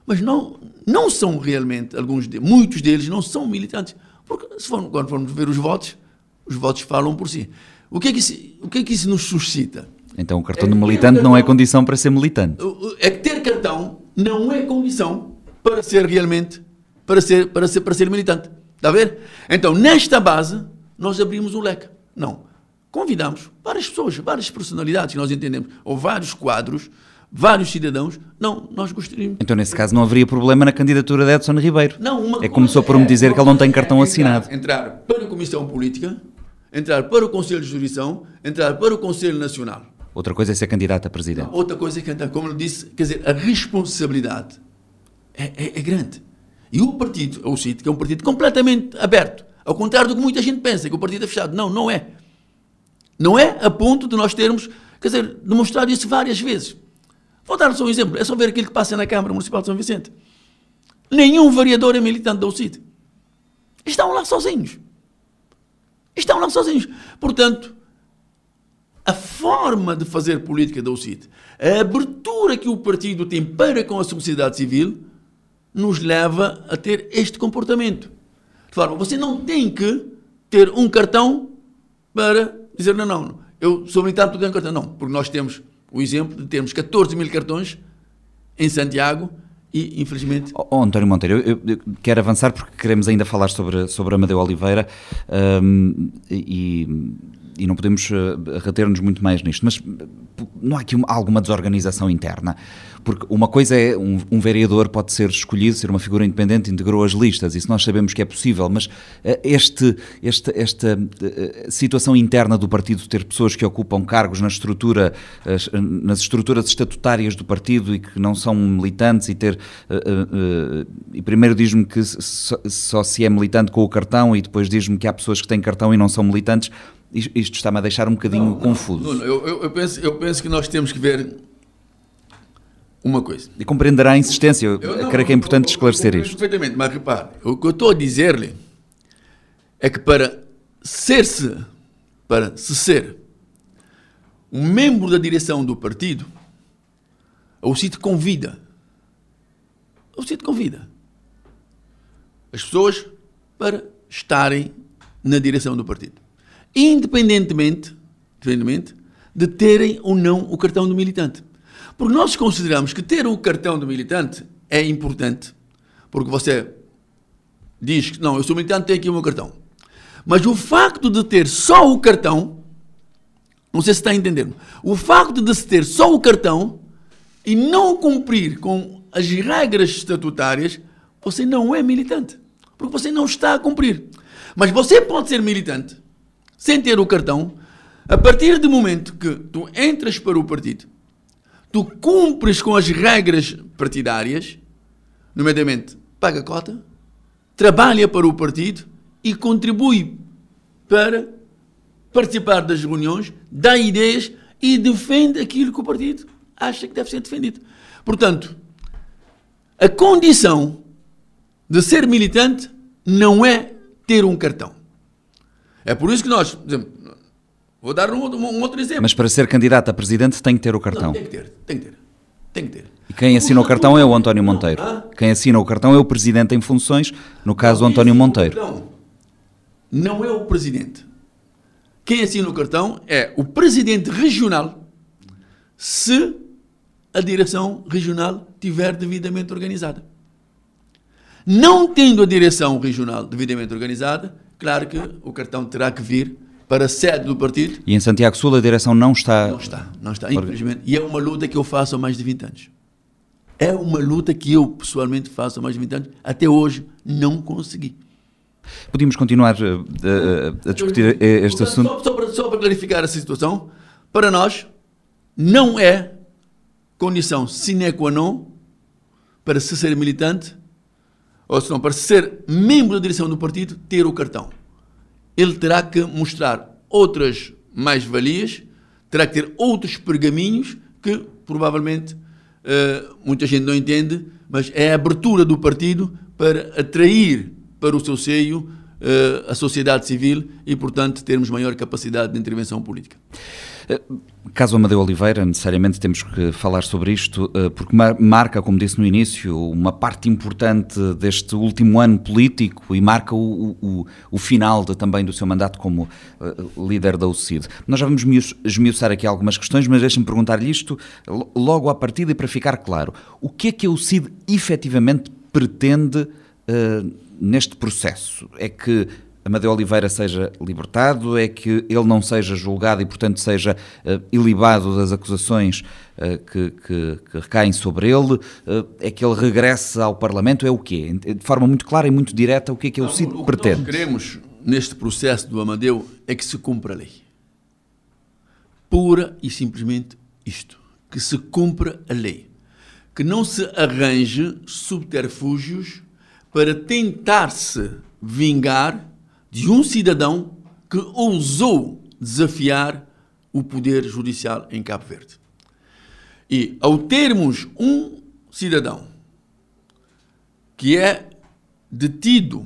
Mas não, não são realmente, alguns de, muitos deles não são militantes. Porque se quando formos ver os votos, os votos falam por si. O que é que isso, o que é que isso nos suscita? Então o cartão é, de militante cartão, não é condição para ser militante. É que ter cartão não é condição para ser realmente, para ser, para ser, para ser militante. Está a ver? Então, nesta base, nós abrimos um leque. Não. Convidamos várias pessoas, várias personalidades que nós entendemos, ou vários quadros, vários cidadãos. Não, nós gostaríamos. Então, nesse caso, não haveria problema na candidatura de Edson Ribeiro. Não, uma é começou por me dizer é, que ele não tem cartão é assinado. Entrar para a Comissão Política, entrar para o Conselho de Jurisdição, entrar para o Conselho Nacional. Outra coisa é ser candidato a presidente. Não, outra coisa é que, como eu disse, quer dizer, a responsabilidade é, é, é grande. E o partido, o CIT, que é um partido completamente aberto, ao contrário do que muita gente pensa, que o partido é fechado. Não, não é. Não é a ponto de nós termos, quer dizer, demonstrado isso várias vezes. Vou dar só um exemplo. É só ver aquilo que passa na Câmara Municipal de São Vicente. Nenhum vereador é militante da UCIT. Estão lá sozinhos. Estão lá sozinhos. Portanto, a forma de fazer política da UCIT, a abertura que o partido tem para com a sociedade civil, nos leva a ter este comportamento. De forma, você não tem que ter um cartão para dizer, não, não, eu sou militante, tenho um cartão. Não, porque nós temos o exemplo de termos 14 mil cartões em Santiago e, infelizmente... Oh, oh António Monteiro, eu, eu, quero avançar porque queremos ainda falar sobre, sobre Amadeu Oliveira um, e e não podemos uh, reter-nos muito mais nisto, mas não há aqui uma, alguma desorganização interna? Porque uma coisa é um, um, vereador pode ser escolhido, ser uma figura independente, integrou as listas, isso nós sabemos que é possível, mas uh, este, este, esta uh, situação interna do partido, ter pessoas que ocupam cargos na estrutura, as, nas estruturas estatutárias do partido e que não são militantes e ter. e primeiro diz-me que só, só se é militante com o cartão e depois diz-me que há pessoas que têm cartão e não são militantes isto está-me a deixar um bocadinho não, confuso. Não, não, eu, eu, penso, eu penso que nós temos que ver uma coisa. E compreenderá a insistência. Eu, eu creio que é importante eu, esclarecer isto. Perfeitamente, mas repare, o que eu estou a dizer-lhe é que para ser-se, para se ser um membro da direção do partido, o CIT convida. O CIT convida as pessoas para estarem na direção do partido independentemente, independentemente de terem ou não o cartão do militante. Porque nós consideramos que ter o cartão do militante é importante, porque você diz que não, eu sou militante, tenho aqui o meu cartão. Mas o facto de ter só o cartão, não sei se está entendendo, o facto de se ter só o cartão e não cumprir com as regras estatutárias, você não é militante. Porque você não está a cumprir. Mas você pode ser militante sem ter o cartão, a partir do momento que tu entras para o partido, tu cumpres com as regras partidárias, nomeadamente paga cota, trabalha para o partido e contribui para participar das reuniões, dá ideias e defende aquilo que o partido acha que deve ser defendido. Portanto, a condição de ser militante não é ter um cartão. É por isso que nós, por exemplo, vou dar um, um, outro exemplo. Mas para ser candidato a presidente tem que ter o cartão. Não, tem que ter, tem que ter. Tem que ter. E quem assina o cartão é o António Monteiro. Ah? Quem assina o cartão é o presidente em funções, no caso o António Monteiro. Não, não é o presidente. Quem assina o cartão é o presidente regional, se a direção regional tiver devidamente organizada. Não tendo a direção regional devidamente organizada, claro que o cartão terá que vir para a sede do partido. E em Santiago Sul a direção não está. Não está, não está, infelizmente. E é uma luta que eu faço há mais de 20 anos. É uma luta que eu pessoalmente faço há mais de 20 anos. Até hoje não consegui. Podíamos continuar a, eh, a, a discutir este assunto? Só, só, para, só para clarificar essa situação, para nós não é condição sine qua non para se ser militante ou se não, para ser membro da direção do partido, ter o cartão. Ele terá que mostrar outras mais-valias, terá que ter outros pergaminhos que provavelmente uh, muita gente não entende, mas é a abertura do partido para atrair para o seu seio uh, a sociedade civil e, portanto, termos maior capacidade de intervenção política. Caso Amadeu Oliveira, necessariamente temos que falar sobre isto, eh, porque marca, como disse no início, uma parte importante deste último ano político e marca o, o, o final de, também do seu mandato como uh, líder da UCID. Nós já vamos esmiuçar aqui algumas questões, mas deixem-me perguntar-lhe isto logo à partida e para ficar claro. O que é que a UCID efetivamente pretende uh, neste processo? É que Amadeu Oliveira seja libertado, é que ele não seja julgado e, portanto, seja uh, ilibado das acusações uh, que, que, que, recaem sobre ele, uh, é que ele regresse ao Parlamento, é o quê? De forma muito clara e muito direta, o que é que o CID o pretende? O que nós queremos neste processo do Amadeu é que se cumpra a lei. Pura e simplesmente isto. Que se cumpra a lei. Que não se arranje subterfúgios para tentar-se vingar de um cidadão que ousou desafiar o poder judicial em Cabo Verde. E ao termos um cidadão que é detido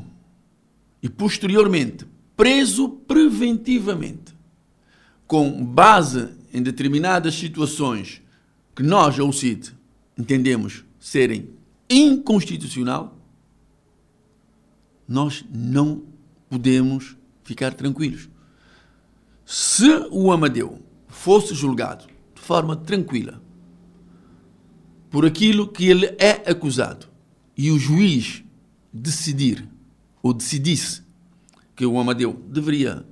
e posteriormente preso preventivamente com base em determinadas situações que nós, ao CID, entendemos serem inconstitucional, nós não podemos ficar tranquilos. Se o Amadeu fosse julgado de forma tranquila por aquilo que ele é acusado e o juiz decidir ou decidisse que o Amadeu deveria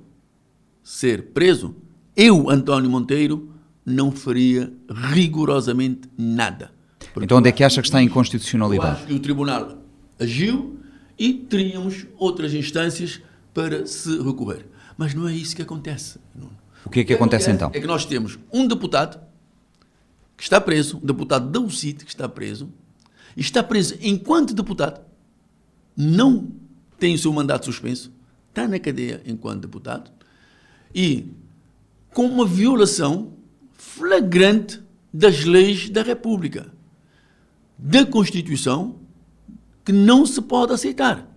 ser preso, eu, António Monteiro, não faria rigorosamente nada. Então onde é que acha que está a inconstitucionalidade? Eu acho que o tribunal agiu e teríamos outras instâncias para se recorrer. Mas não é isso que acontece. O que é que, que acontece, acontece então? É que nós temos um deputado que está preso, um deputado da UCIT que está preso, e está preso enquanto deputado, não tem o seu mandato suspenso, está na cadeia enquanto deputado, e com uma violação flagrante das leis da República, da Constituição que não se pode aceitar.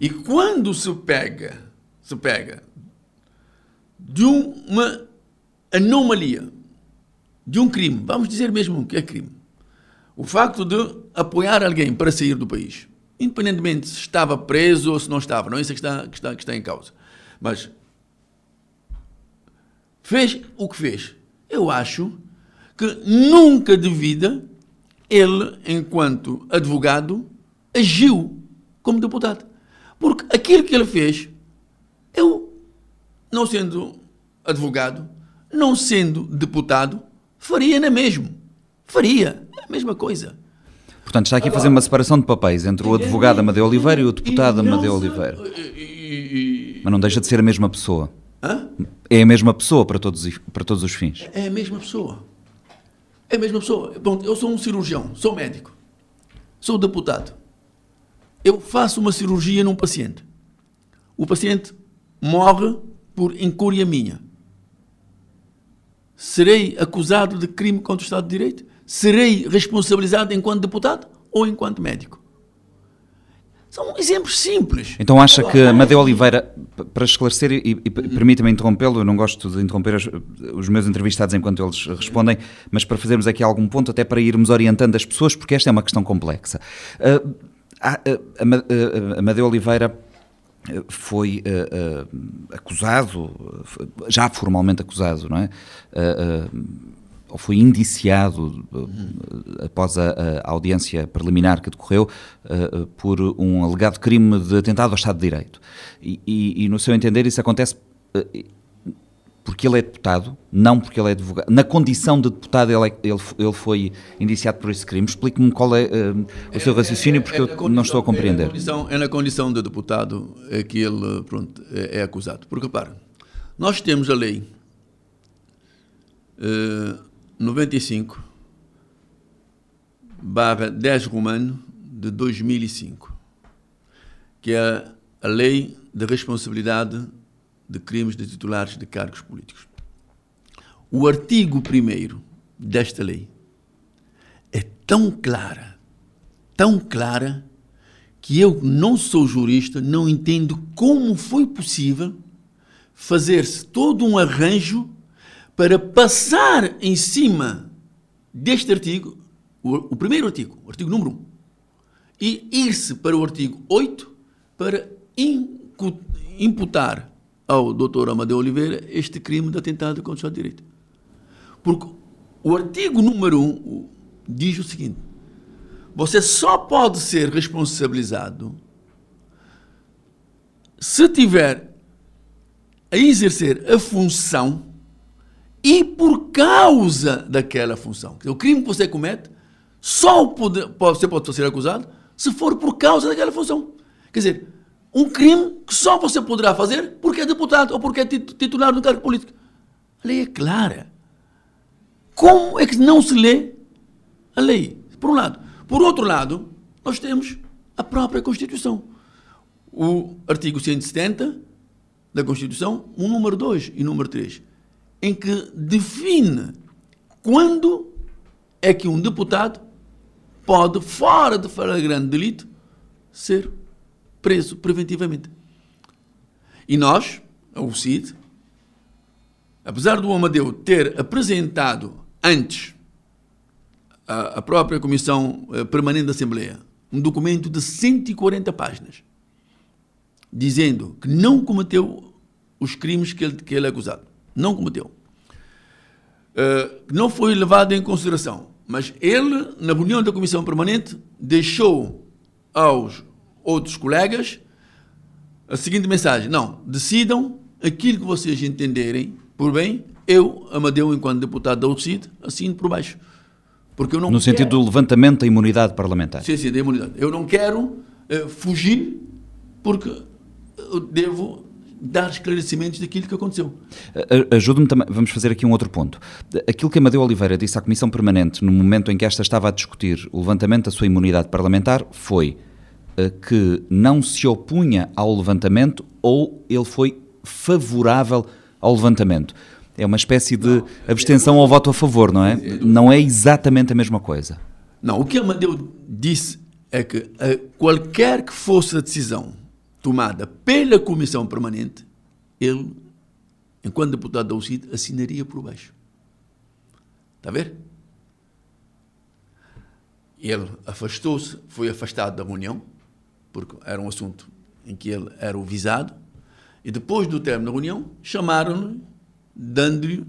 E quando se pega, se pega de uma anomalia, de um crime, vamos dizer mesmo que é crime, o facto de apoiar alguém para sair do país, independentemente se estava preso ou se não estava, não é isso que está, que está, que está em causa. Mas fez o que fez. Eu acho que nunca de vida ele, enquanto advogado, agiu como deputado. Porque aquilo que ele fez, eu, não sendo advogado, não sendo deputado, faria na mesmo. Faria a mesma coisa. Portanto, está aqui a fazer uma separação de papéis entre o advogado Amadeu Oliveira e o deputado Amadeu Oliveira. Mas não deixa de ser a mesma pessoa. Hã? É a mesma pessoa para todos, para todos os fins. É a mesma pessoa. É a mesma pessoa. Bom, eu sou um cirurgião, sou médico, sou deputado eu faço uma cirurgia num paciente. O paciente morre por incúria minha. Serei acusado de crime contra o Estado de Direito? Serei responsabilizado enquanto deputado ou enquanto médico? São exemplos simples. Então acha que Amadeu Oliveira, para esclarecer, e, e permita-me interrompê-lo, eu não gosto de interromper os, os, meus entrevistados enquanto eles respondem, mas para fazermos aqui algum ponto, até para irmos orientando as pessoas, porque esta é uma questão complexa. Uh, ah, Amadeu Oliveira eh, foi uh, uh, acusado, já formalmente acusado, não é? Ou foi indiciado após a, a, audiência preliminar que decorreu por um alegado crime de atentado ao Estado de Direito. E, e, e no seu entender, isso acontece porque ele é deputado, não porque ele é advogado. Na condição de deputado, ele, é, ele, ele foi indiciado por esse crime. Explique-me qual é uh, o seu raciocínio, porque é, é, é eu não estou a compreender. É na, condição, é na condição de deputado é que ele pronto, é, é acusado. Porque, repara, nós temos a lei uh, 95 barra 10 romano de 2005, que é a lei de responsabilidade de crimes de titulares de cargos políticos. O artigo 1 desta lei é tão clara, tão clara, que eu não sou jurista, não entendo como foi possível fazer-se todo um arranjo para passar em cima deste artigo, o, o primeiro artigo, o artigo número 1, e ir-se para o artigo 8 para imputar ao Dr. Amadeu Oliveira este crime de atentado contra o Estado de Direito. Porque o artigo número 1 diz o seguinte: você só pode ser responsabilizado se tiver a exercer a função e por causa daquela função. O crime que você comete, só pode, você pode ser acusado se for por causa daquela função. Quer dizer, um crime que só você poderá fazer porque é deputado ou porque é titular de um cargo político. A lei é clara. Como é que não se lê a lei? Por um lado. Por outro lado, nós temos a própria Constituição. O artigo 170 da Constituição, o número 2 e o número 3, em que define quando é que um deputado pode, fora de flagrante delito, ser preso preventivamente. E nós, a UCID, apesar do Amadeu ter apresentado antes a, a própria Comissão eh, Permanente da Assembleia um documento de 140 páginas, dizendo que não cometeu os crimes que ele, que ele é acusado. Não cometeu. Uh, não foi levado em consideração. Mas ele, na reunião da Comissão Permanente, deixou aos outros colegas a seguinte mensagem: não, decidam aquilo que vocês entenderem por bem, eu, Amadeu, enquanto deputado da UCID, assino por baixo. Porque eu não no sentido do levantamento da imunidade parlamentar. Sim, sim, da imunidade. Eu não quero uh, fugir porque eu devo dar esclarecimentos daquilo que aconteceu. Ajude-me também, vamos fazer aqui um outro ponto. Aquilo que Amadeu Oliveira disse à Comissão Permanente no momento em que esta estava a discutir o levantamento da sua imunidade parlamentar foi que não se opunha ao levantamento ou ele foi favorável ao levantamento. É uma espécie de não, abstenção ao voto a favor, não é? Não é exatamente a mesma coisa. Não, o que Amadeu disse é que uh, qualquer que fosse a decisão tomada pela Comissão Permanente, ele, enquanto deputado da UCID, assinaria por baixo. Está a ver? Ele afastou-se, foi afastado da reunião, porque era um assunto em que ele era o visado, e depois do término da reunião, chamaram-no, dando-lhe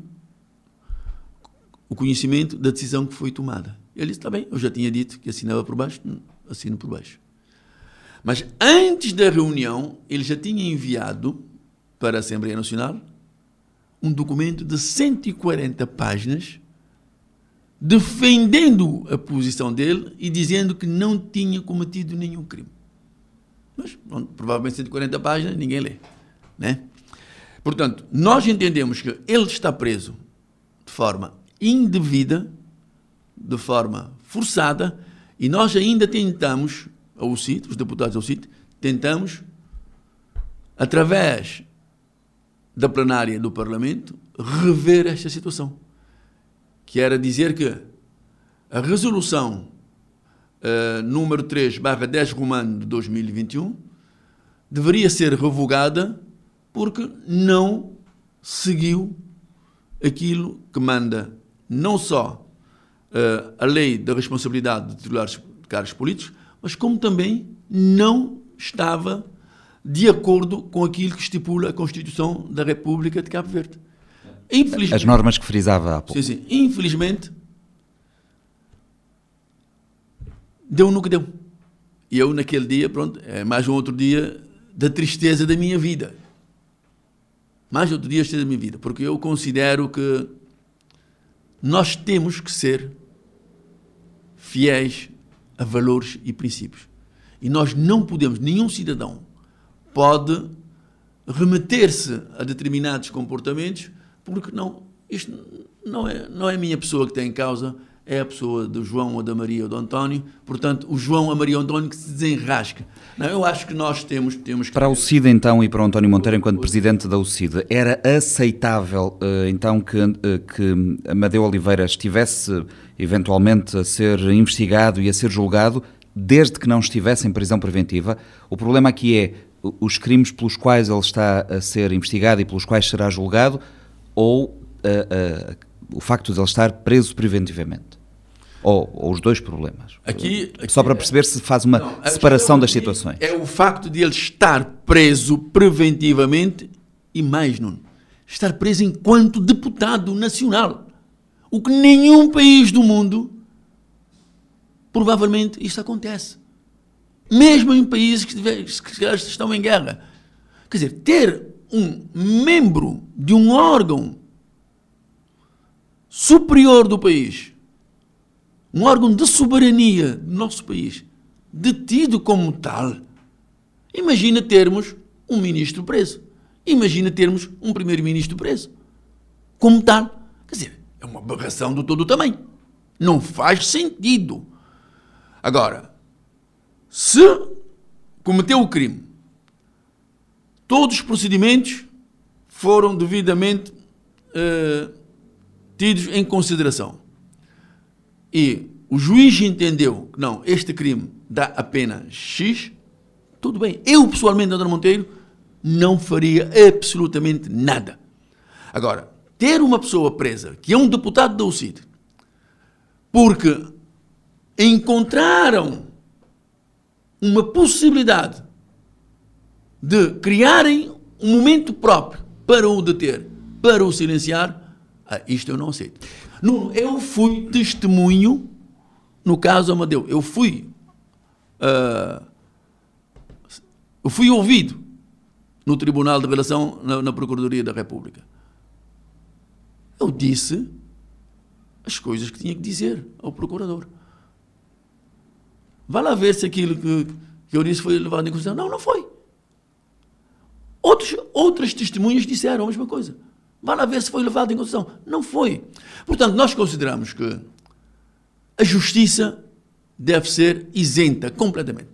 o conhecimento da decisão que foi tomada. Ele disse: está bem, eu já tinha dito que assinava por baixo, assino por baixo. Mas antes da reunião, ele já tinha enviado para a Assembleia Nacional um documento de 140 páginas defendendo a posição dele e dizendo que não tinha cometido nenhum crime. Mas, provavelmente 140 páginas ninguém lê, né? Portanto, nós entendemos que ele está preso de forma indevida, de forma forçada, e nós ainda tentamos ao CIT, os deputados ao CIT, tentamos, através da plenária do Parlamento, rever esta situação. Que era dizer que a resolução uh, número 3, barra 10 romano de 2021, deveria ser revogada porque não seguiu aquilo que manda não só uh, a lei da responsabilidade de titulares de cargos políticos, mas como também não estava de acordo com aquilo que estipula a Constituição da República de Cabo Verde. As normas que frisava há pouco. Sim, sim. Infelizmente, deu no que deu. E eu, naquele dia, pronto, é mais um outro dia da tristeza da minha vida. Mais outro dia da tristeza da minha vida. Porque eu considero que nós temos que ser fiéis a valores e princípios. E nós não podemos, nenhum cidadão pode remeter-se a determinados comportamentos, porque não, isto não é, não é a minha pessoa que tem em causa, é a pessoa do João ou da Maria ou do António, portanto, o João ou a Maria ou António que se desenrasca. Não, eu acho que nós temos, temos que... Para o CID, então, e para o António Monteiro, enquanto presidente da UCID, era aceitável, eh, então, que, eh, que Amadeu Oliveira estivesse eventualmente a ser investigado e a ser julgado, desde que não estivesse em prisão preventiva. O problema aqui é os crimes pelos quais ele está a ser investigado e pelos quais será julgado, ou a, a, o facto de ele estar preso preventivamente? Ou, ou os dois problemas? Aqui, aqui Só para perceber se faz uma não, separação das situações. É o facto de ele estar preso preventivamente e mais, não estar preso enquanto deputado nacional. O que nenhum país do mundo, provavelmente, isso acontece. Mesmo em países que, que estão em guerra. Quer dizer, ter um membro de um órgão superior do país, um órgão de soberania do nosso país, detido como tal, imagina termos um ministro preso. Imagina termos um primeiro-ministro preso. Como tal. Quer dizer, é uma aberração do todo tamanho. Não faz sentido. Agora, se cometeu o crime, todos os procedimentos foram devidamente uh, tidos em consideração. E o juiz entendeu que não, este crime dá a pena X, tudo bem. Eu, pessoalmente, André Monteiro, não faria absolutamente nada. Agora, ter uma pessoa presa, que é um deputado da UCID, porque encontraram uma possibilidade de criarem um momento próprio para o deter, para o silenciar, ah, isto eu não aceito. Nuno, eu fui testemunho no caso Amadeu. Eu fui. Uh, eu fui ouvido no Tribunal de Relação na, na Procuradoria da República. Eu disse as coisas que tinha que dizer ao procurador. Vá lá ver se aquilo que, que eu disse foi levado em consideração. Não, não foi. Outros, outras testemunhas disseram a mesma coisa. Vá lá ver se foi levado em consideração. Não foi. Portanto, nós consideramos que a justiça deve ser isenta completamente.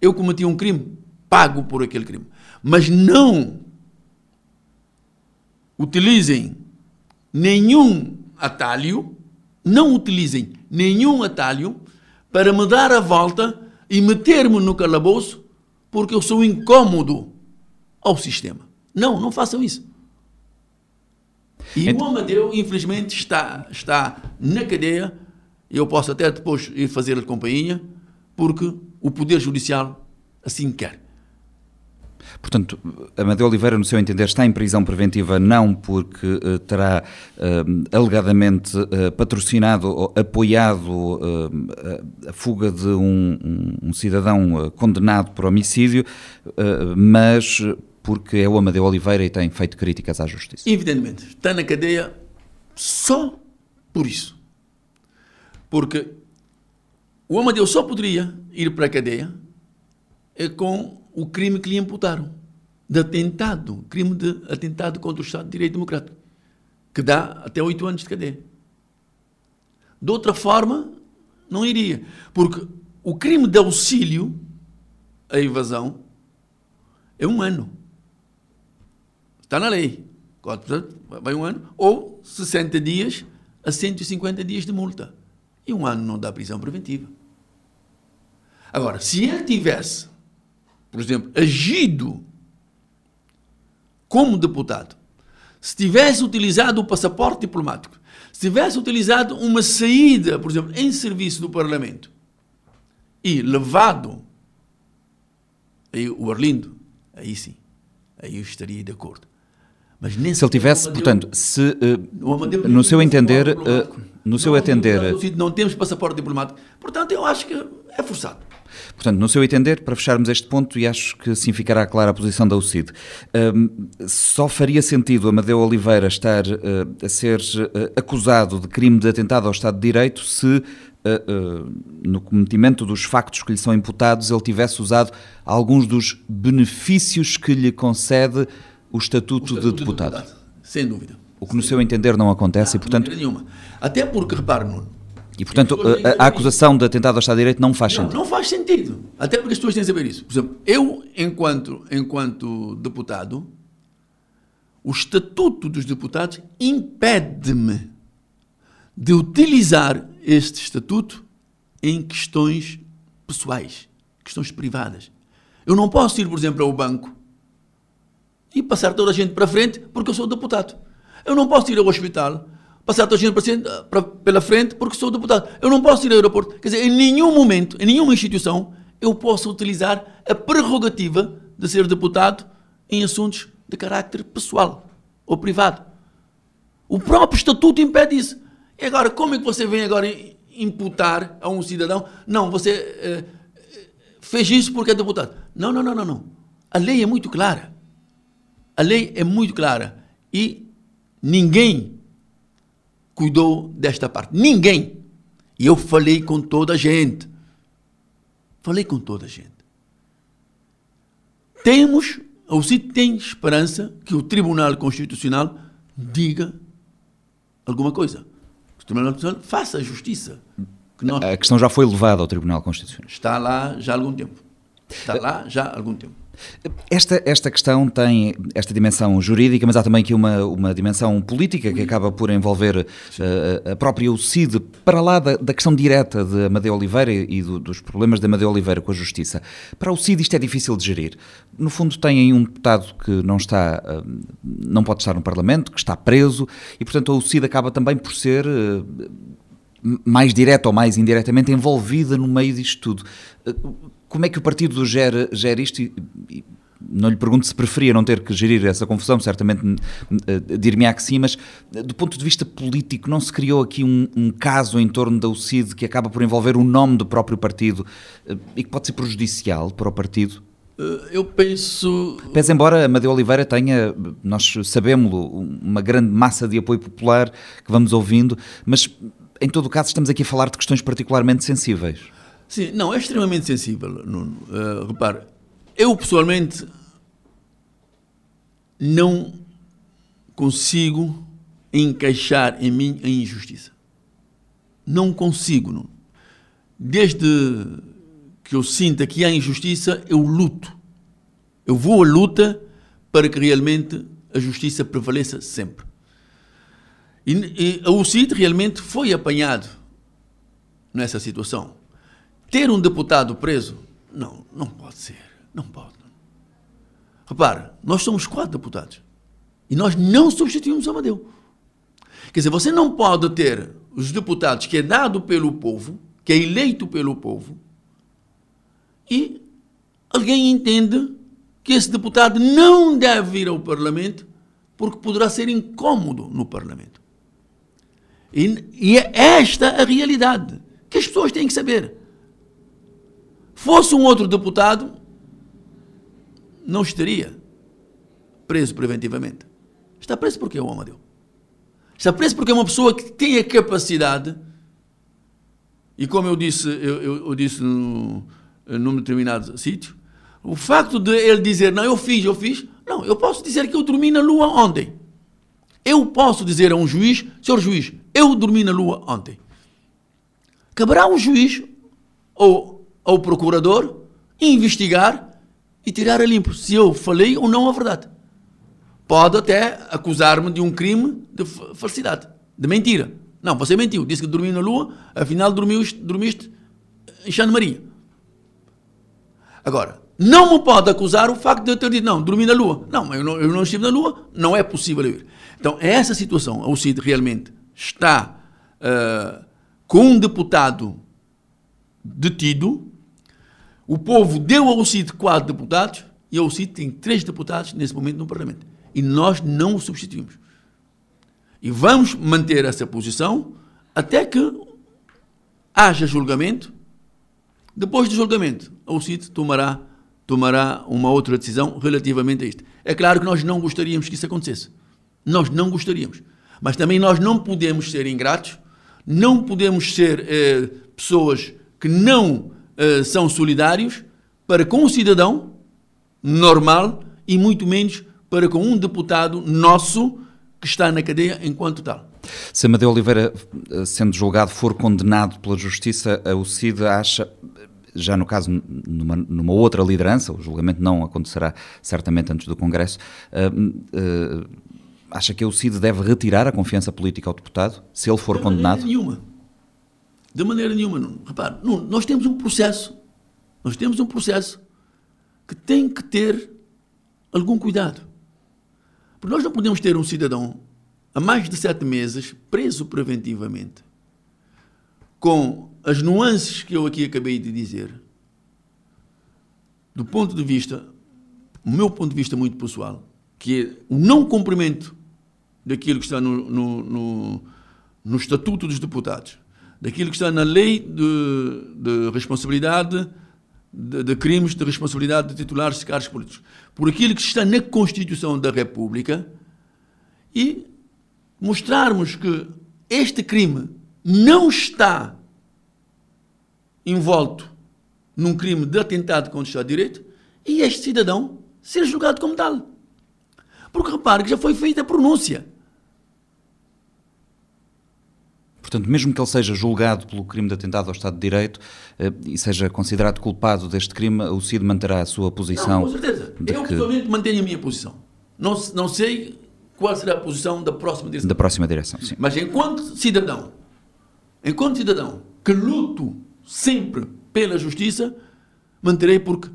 Eu cometi um crime, pago por aquele crime. Mas não utilizem nenhum atalho, não utilizem nenhum atalho para me dar a volta e meter-me no calabouço porque eu sou incômodo ao sistema. Não, não façam isso. E então... o Amadeu, infelizmente, está, está na cadeia. Eu posso até depois ir fazer-lhe companhia, porque o Poder Judicial assim quer. Portanto, Amadeu Oliveira, no seu entender, está em prisão preventiva não porque uh, terá uh, alegadamente uh, patrocinado ou apoiado a fuga de um, um, um cidadão condenado por homicídio, mas porque é o Amadeu Oliveira e tem feito críticas à justiça. Evidentemente, está na cadeia só por isso. Porque o Amadeu só poderia ir para a cadeia é com o crime que lhe imputaram de atentado, crime de atentado contra o Estado de Direito Democrático, que dá até oito anos de cadeia. De outra forma, não iria. Porque o crime de auxílio à evasão é um ano. Está na lei. Vai um ano. Ou 60 dias a 150 dias de multa. E um ano não dá prisão preventiva. Agora, se ele tivesse por exemplo, agido como deputado, se tivesse utilizado o passaporte diplomático, se tivesse utilizado uma saída, por exemplo, em serviço do Parlamento e levado aí o Arlindo, aí sim, aí eu estaria de acordo. Mas nem se ele tivesse, portanto, se uh, no seu entender, uh, no seu entender, não temos passaporte diplomático, portanto eu acho que é forçado. Portanto, no seu entender, para fecharmos este ponto, e acho que assim ficará clara a posição da UCID, um, só faria sentido Amadeu Oliveira estar uh, a ser acusado de crime de atentado ao Estado de Direito se Uh, uh, no cometimento dos factos que lhe são imputados, ele tivesse usado alguns dos benefícios que lhe concede o Estatuto, o estatuto de, deputado. de, deputado. Sem dúvida. O que no seu entender não acontece não, e, portanto... nenhuma. Até porque, repare, Nuno, e, portanto, a, a, acusação de atentado ao Estado de Direito não faz não, sentido. Não faz sentido. Até porque as pessoas têm que saber isso. Por exemplo, eu, enquanto, enquanto deputado, o Estatuto dos Deputados impede-me de utilizar este Estatuto em questões pessoais, questões privadas. Eu não posso ir, por exemplo, ao banco e passar toda a gente para frente porque eu sou deputado. Eu não posso ir ao hospital, passar a gente pela frente porque sou deputado. Eu não posso ir ao aeroporto. Quer dizer, em nenhum momento, em nenhuma instituição, eu posso utilizar a prerrogativa de ser deputado em assuntos de caráter pessoal ou privado. O próprio estatuto impede isso. E agora, como é que você vem agora imputar a um cidadão? Não, você eh, fez isso porque é deputado. Não, não, não, não, não. A lei é muito clara. A lei é muito clara. E ninguém cuidou desta parte. Ninguém. E eu falei com toda a gente. Falei com toda a gente. Temos, ou se tem esperança, que o Tribunal Constitucional diga alguma coisa. O Tribunal Constitucional faça a justiça. Que nós... A questão já foi levada ao Tribunal Constitucional. Está lá já há algum tempo. Está lá já há algum tempo. Esta, esta questão tem esta dimensão jurídica, mas há também aqui uma, uma dimensão política que acaba por envolver uh, a própria UCID, para lá da, da, questão direta de Amadeu Oliveira e do, dos problemas de Amadeu Oliveira com a Justiça. Para a UCID isto é difícil de gerir. No fundo tem aí um deputado que não está, uh, não pode estar no Parlamento, que está preso, e portanto a UCID acaba também por ser... Uh, mais direta ou mais indiretamente envolvida no meio disto tudo. Como é que o partido gera, gera isto? E, e, não lhe pergunto se preferia não ter que gerir essa confusão, certamente uh, dir-me-á que sim, mas uh, do ponto de vista político, não se criou aqui um, um, caso em torno da UCID que acaba por envolver o nome do próprio partido uh, e que pode ser prejudicial para o partido? Eu penso. Pese embora Amadeu Oliveira tenha, nós sabemos uma grande massa de apoio popular que vamos ouvindo, mas em todo o caso estamos aqui a falar de questões particularmente sensíveis. Sim, não, é extremamente sensível, Nuno. Uh, repare, eu pessoalmente não consigo encaixar em mim a injustiça. Não consigo, Nuno. Desde que eu sinta que há injustiça, eu luto. Eu vou à luta para que realmente a justiça prevaleça sempre. E, e o CID realmente foi apanhado nessa situação. Ter um deputado preso? Não, não pode ser. Não pode. Repare, nós somos quatro deputados. E nós não substituímos Amadeu. Quer dizer, você não pode ter os deputados que é dado pelo povo, que é eleito pelo povo, e alguém entende que esse deputado não deve ir ao Parlamento porque poderá ser incômodo no Parlamento. E, e é esta a realidade que as pessoas têm que saber. Fosse um outro deputado, não estaria preso preventivamente. Está preso porque é o Amadeu. Está preso porque é uma pessoa que tem a capacidade, e como eu disse, eu, eu, eu disse no, num determinado sítio, o facto de ele dizer, não, eu fiz, eu fiz, não, eu posso dizer que eu dormi na lua ontem. Eu posso dizer a um juiz, senhor juiz, eu dormi na lua ontem. Caberá um juiz ou ao procurador investigar e tirar a limpo se eu falei ou não a verdade. Pode até acusar-me de um crime de falsidade, de mentira. Não, você mentiu, disse que dormiu na lua, afinal dormiu, dormiste em Xana Maria. Agora, não me pode acusar o facto de eu ter dito, não, dormi na lua. Não, eu não, eu não estive na lua, não é possível ir. Então, essa situação, o CID realmente está uh, com um deputado detido, o povo deu ao CID quatro deputados e o CID tem três deputados nesse momento no Parlamento. E nós não o substituímos. E vamos manter essa posição até que haja julgamento. Depois do julgamento, o CID tomará, tomará uma outra decisão relativamente a isto. É claro que nós não gostaríamos que isso acontecesse. Nós não gostaríamos. Mas também nós não podemos ser ingratos, não podemos ser eh, pessoas que não uh, são solidários para com o cidadão normal e muito menos para com um deputado nosso que está na cadeia enquanto tal. Se Amadeu Oliveira, eh, sendo julgado, for condenado pela Justiça, o CID acha, já no caso numa, numa, outra liderança, o julgamento não acontecerá certamente antes do Congresso, uh, uh, acha que o CID deve retirar a confiança política ao deputado, se ele for de condenado? Nenhuma. De maneira nenhuma. Não. Repare, não, nós temos um processo. Nós temos um processo que tem que ter algum cuidado. Porque nós não podemos ter um cidadão há mais de sete meses, preso preventivamente, com as nuances que eu aqui acabei de dizer, do ponto de vista, o meu ponto de vista muito pessoal, que é o não cumprimento daquilo que está no, no, no, no Estatuto dos Deputados, daquilo que está na lei de, de responsabilidade de, de, crimes de responsabilidade de titulares de cargos políticos, por aquilo que está na Constituição da República e mostrarmos que este crime não está envolto num crime de atentado contra o Estado de Direito e este cidadão ser julgado como tal. Porque repare que já foi feita a pronúncia. Portanto, mesmo que ele seja julgado pelo crime de atentado ao Estado de Direito eh, e seja considerado culpado deste crime, o CID manterá a sua posição. Não, com certeza. Eu, que... pessoalmente, mantenho a minha posição. Não, não sei qual será a posição da próxima direção. Da próxima direção, sim. Mas enquanto cidadão, enquanto cidadão que luto sempre pela justiça, manterei porque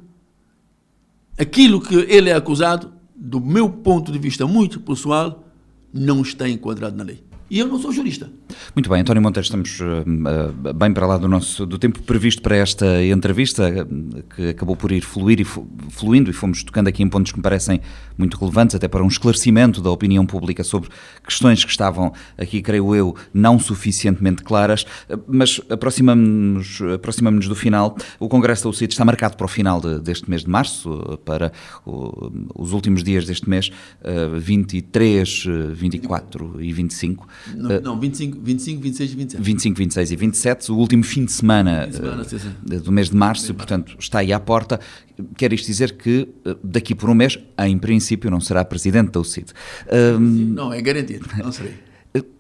aquilo que ele é acusado, do meu ponto de vista muito pessoal, não está enquadrado na lei. E eu não sou jurista. Muito bem, António Monteiro, estamos uh, bem para lá do nosso do tempo previsto para esta entrevista, que acabou por ir fluir e fluindo, e fomos tocando aqui em pontos que me parecem muito relevantes, até para um esclarecimento da opinião pública sobre questões que estavam aqui, creio eu, não suficientemente claras, mas aproximamos-nos aproximamos do final. O Congresso da UCIT está marcado para o final de, deste mês de março, para o, os últimos dias deste mês, uh, 23, 24 e 25. Não, não 25, 25, 26 e 27. 25, 26 e 27, o último fim de semana, fim de semana. Eh, do mês de março, portanto, está aí à porta. Quer isto dizer que eh, daqui por um mês, em princípio, não será presidente da UCID. Um, não, é garantido, não serei.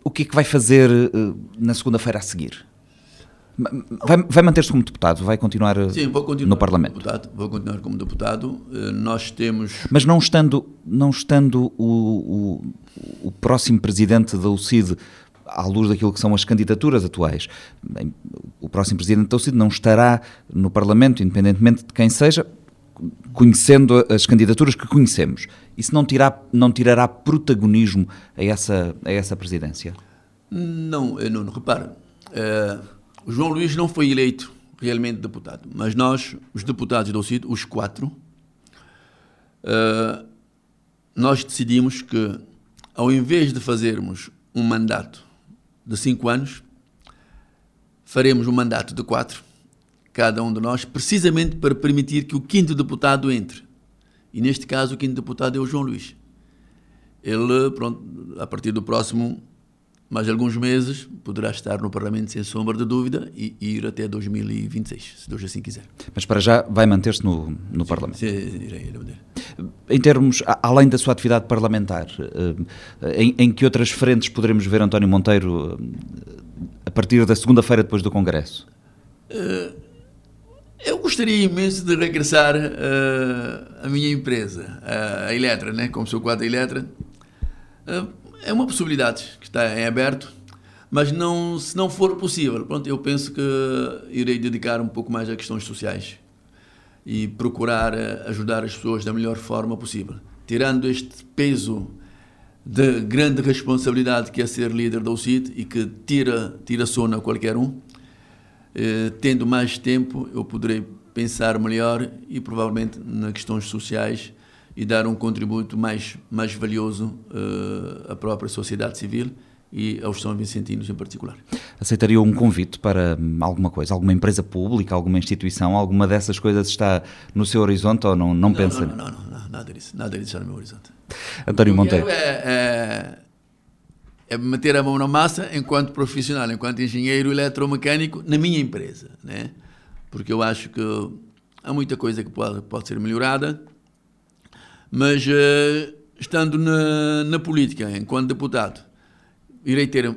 O que é que vai fazer na segunda-feira a seguir? Vai, vai manter-se como deputado? Vai continuar, Sim, vou continuar no Parlamento? Deputado, vou continuar como deputado. Nós temos. Mas não estando, não estando o, o, o próximo presidente da UCID à luz daquilo que são as candidaturas atuais. O próximo presidente da UCID não estará no Parlamento, independentemente de quem seja, conhecendo as candidaturas que conhecemos. Isso não, tirará, não tirará protagonismo a essa, a essa presidência? Não, não, repara. Uh, o João Luís não foi eleito realmente deputado, mas nós, os deputados da UCID, os quatro, uh, nós decidimos que, ao invés de fazermos um mandato de cinco anos, faremos um mandato de quatro, cada um de nós, precisamente para permitir que o quinto deputado entre. E neste caso, o quinto deputado é o João Luís. Ele, pronto, a partir do próximo, mais alguns meses, poderá estar no Parlamento sem sombra de dúvida e, ir até 2026, se Deus assim quiser. Mas para já vai manter-se no, no sim, Parlamento? Sim, irei, irei manter. Em termos, além da sua atividade parlamentar, eh, em, em que outras frentes poderemos ver António Monteiro eh, a partir da segunda-feira depois do Congresso? Eh, eu gostaria imenso de regressar à minha empresa, a Eletra, né? como sou quadro da Eletra. É uma possibilidade que está em aberto, mas não, se não for possível, pronto, eu penso que irei dedicar um pouco mais a questões sociais e procurar eh, ajudar as pessoas da melhor forma possível. Tirando este peso de grande responsabilidade que é ser líder da UCIT e que tira, tira sono a qualquer um, eh, tendo mais tempo, eu poderei pensar melhor e provavelmente nas questões sociais e dar um contributo mais, mais valioso uh, à própria sociedade civil e aos São Vicentinos em particular. Aceitaria um convite para alguma coisa, alguma empresa pública, alguma instituição, alguma dessas coisas está no seu horizonte ou não, não, não pensa? Não, não, não, não, nada disso, nada disso está no meu horizonte. António Monteiro. É, é, é, meter a mão na massa enquanto profissional, enquanto engenheiro eletromecânico na minha empresa, né? Porque eu acho que há muita coisa que pode, pode ser melhorada, mas uh, estando na, na política, enquanto deputado, irei ter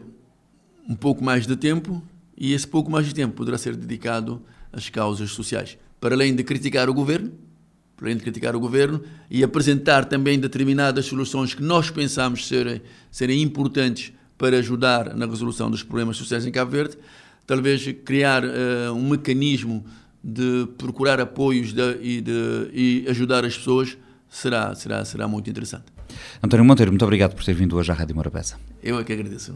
um pouco mais de tempo e esse pouco mais de tempo poderá ser dedicado às causas sociais. Para além de criticar o governo, para além de criticar o governo e apresentar também determinadas soluções que nós pensamos serem, serem importantes para ajudar na resolução dos problemas sociais em Cabo Verde, talvez criar uh, um mecanismo de procurar apoios de, e, de, e ajudar as pessoas será, será, será muito interessante. António Monteiro, muito obrigado por ter vindo hoje à Rádio Morabeza. Eu é que agradeço.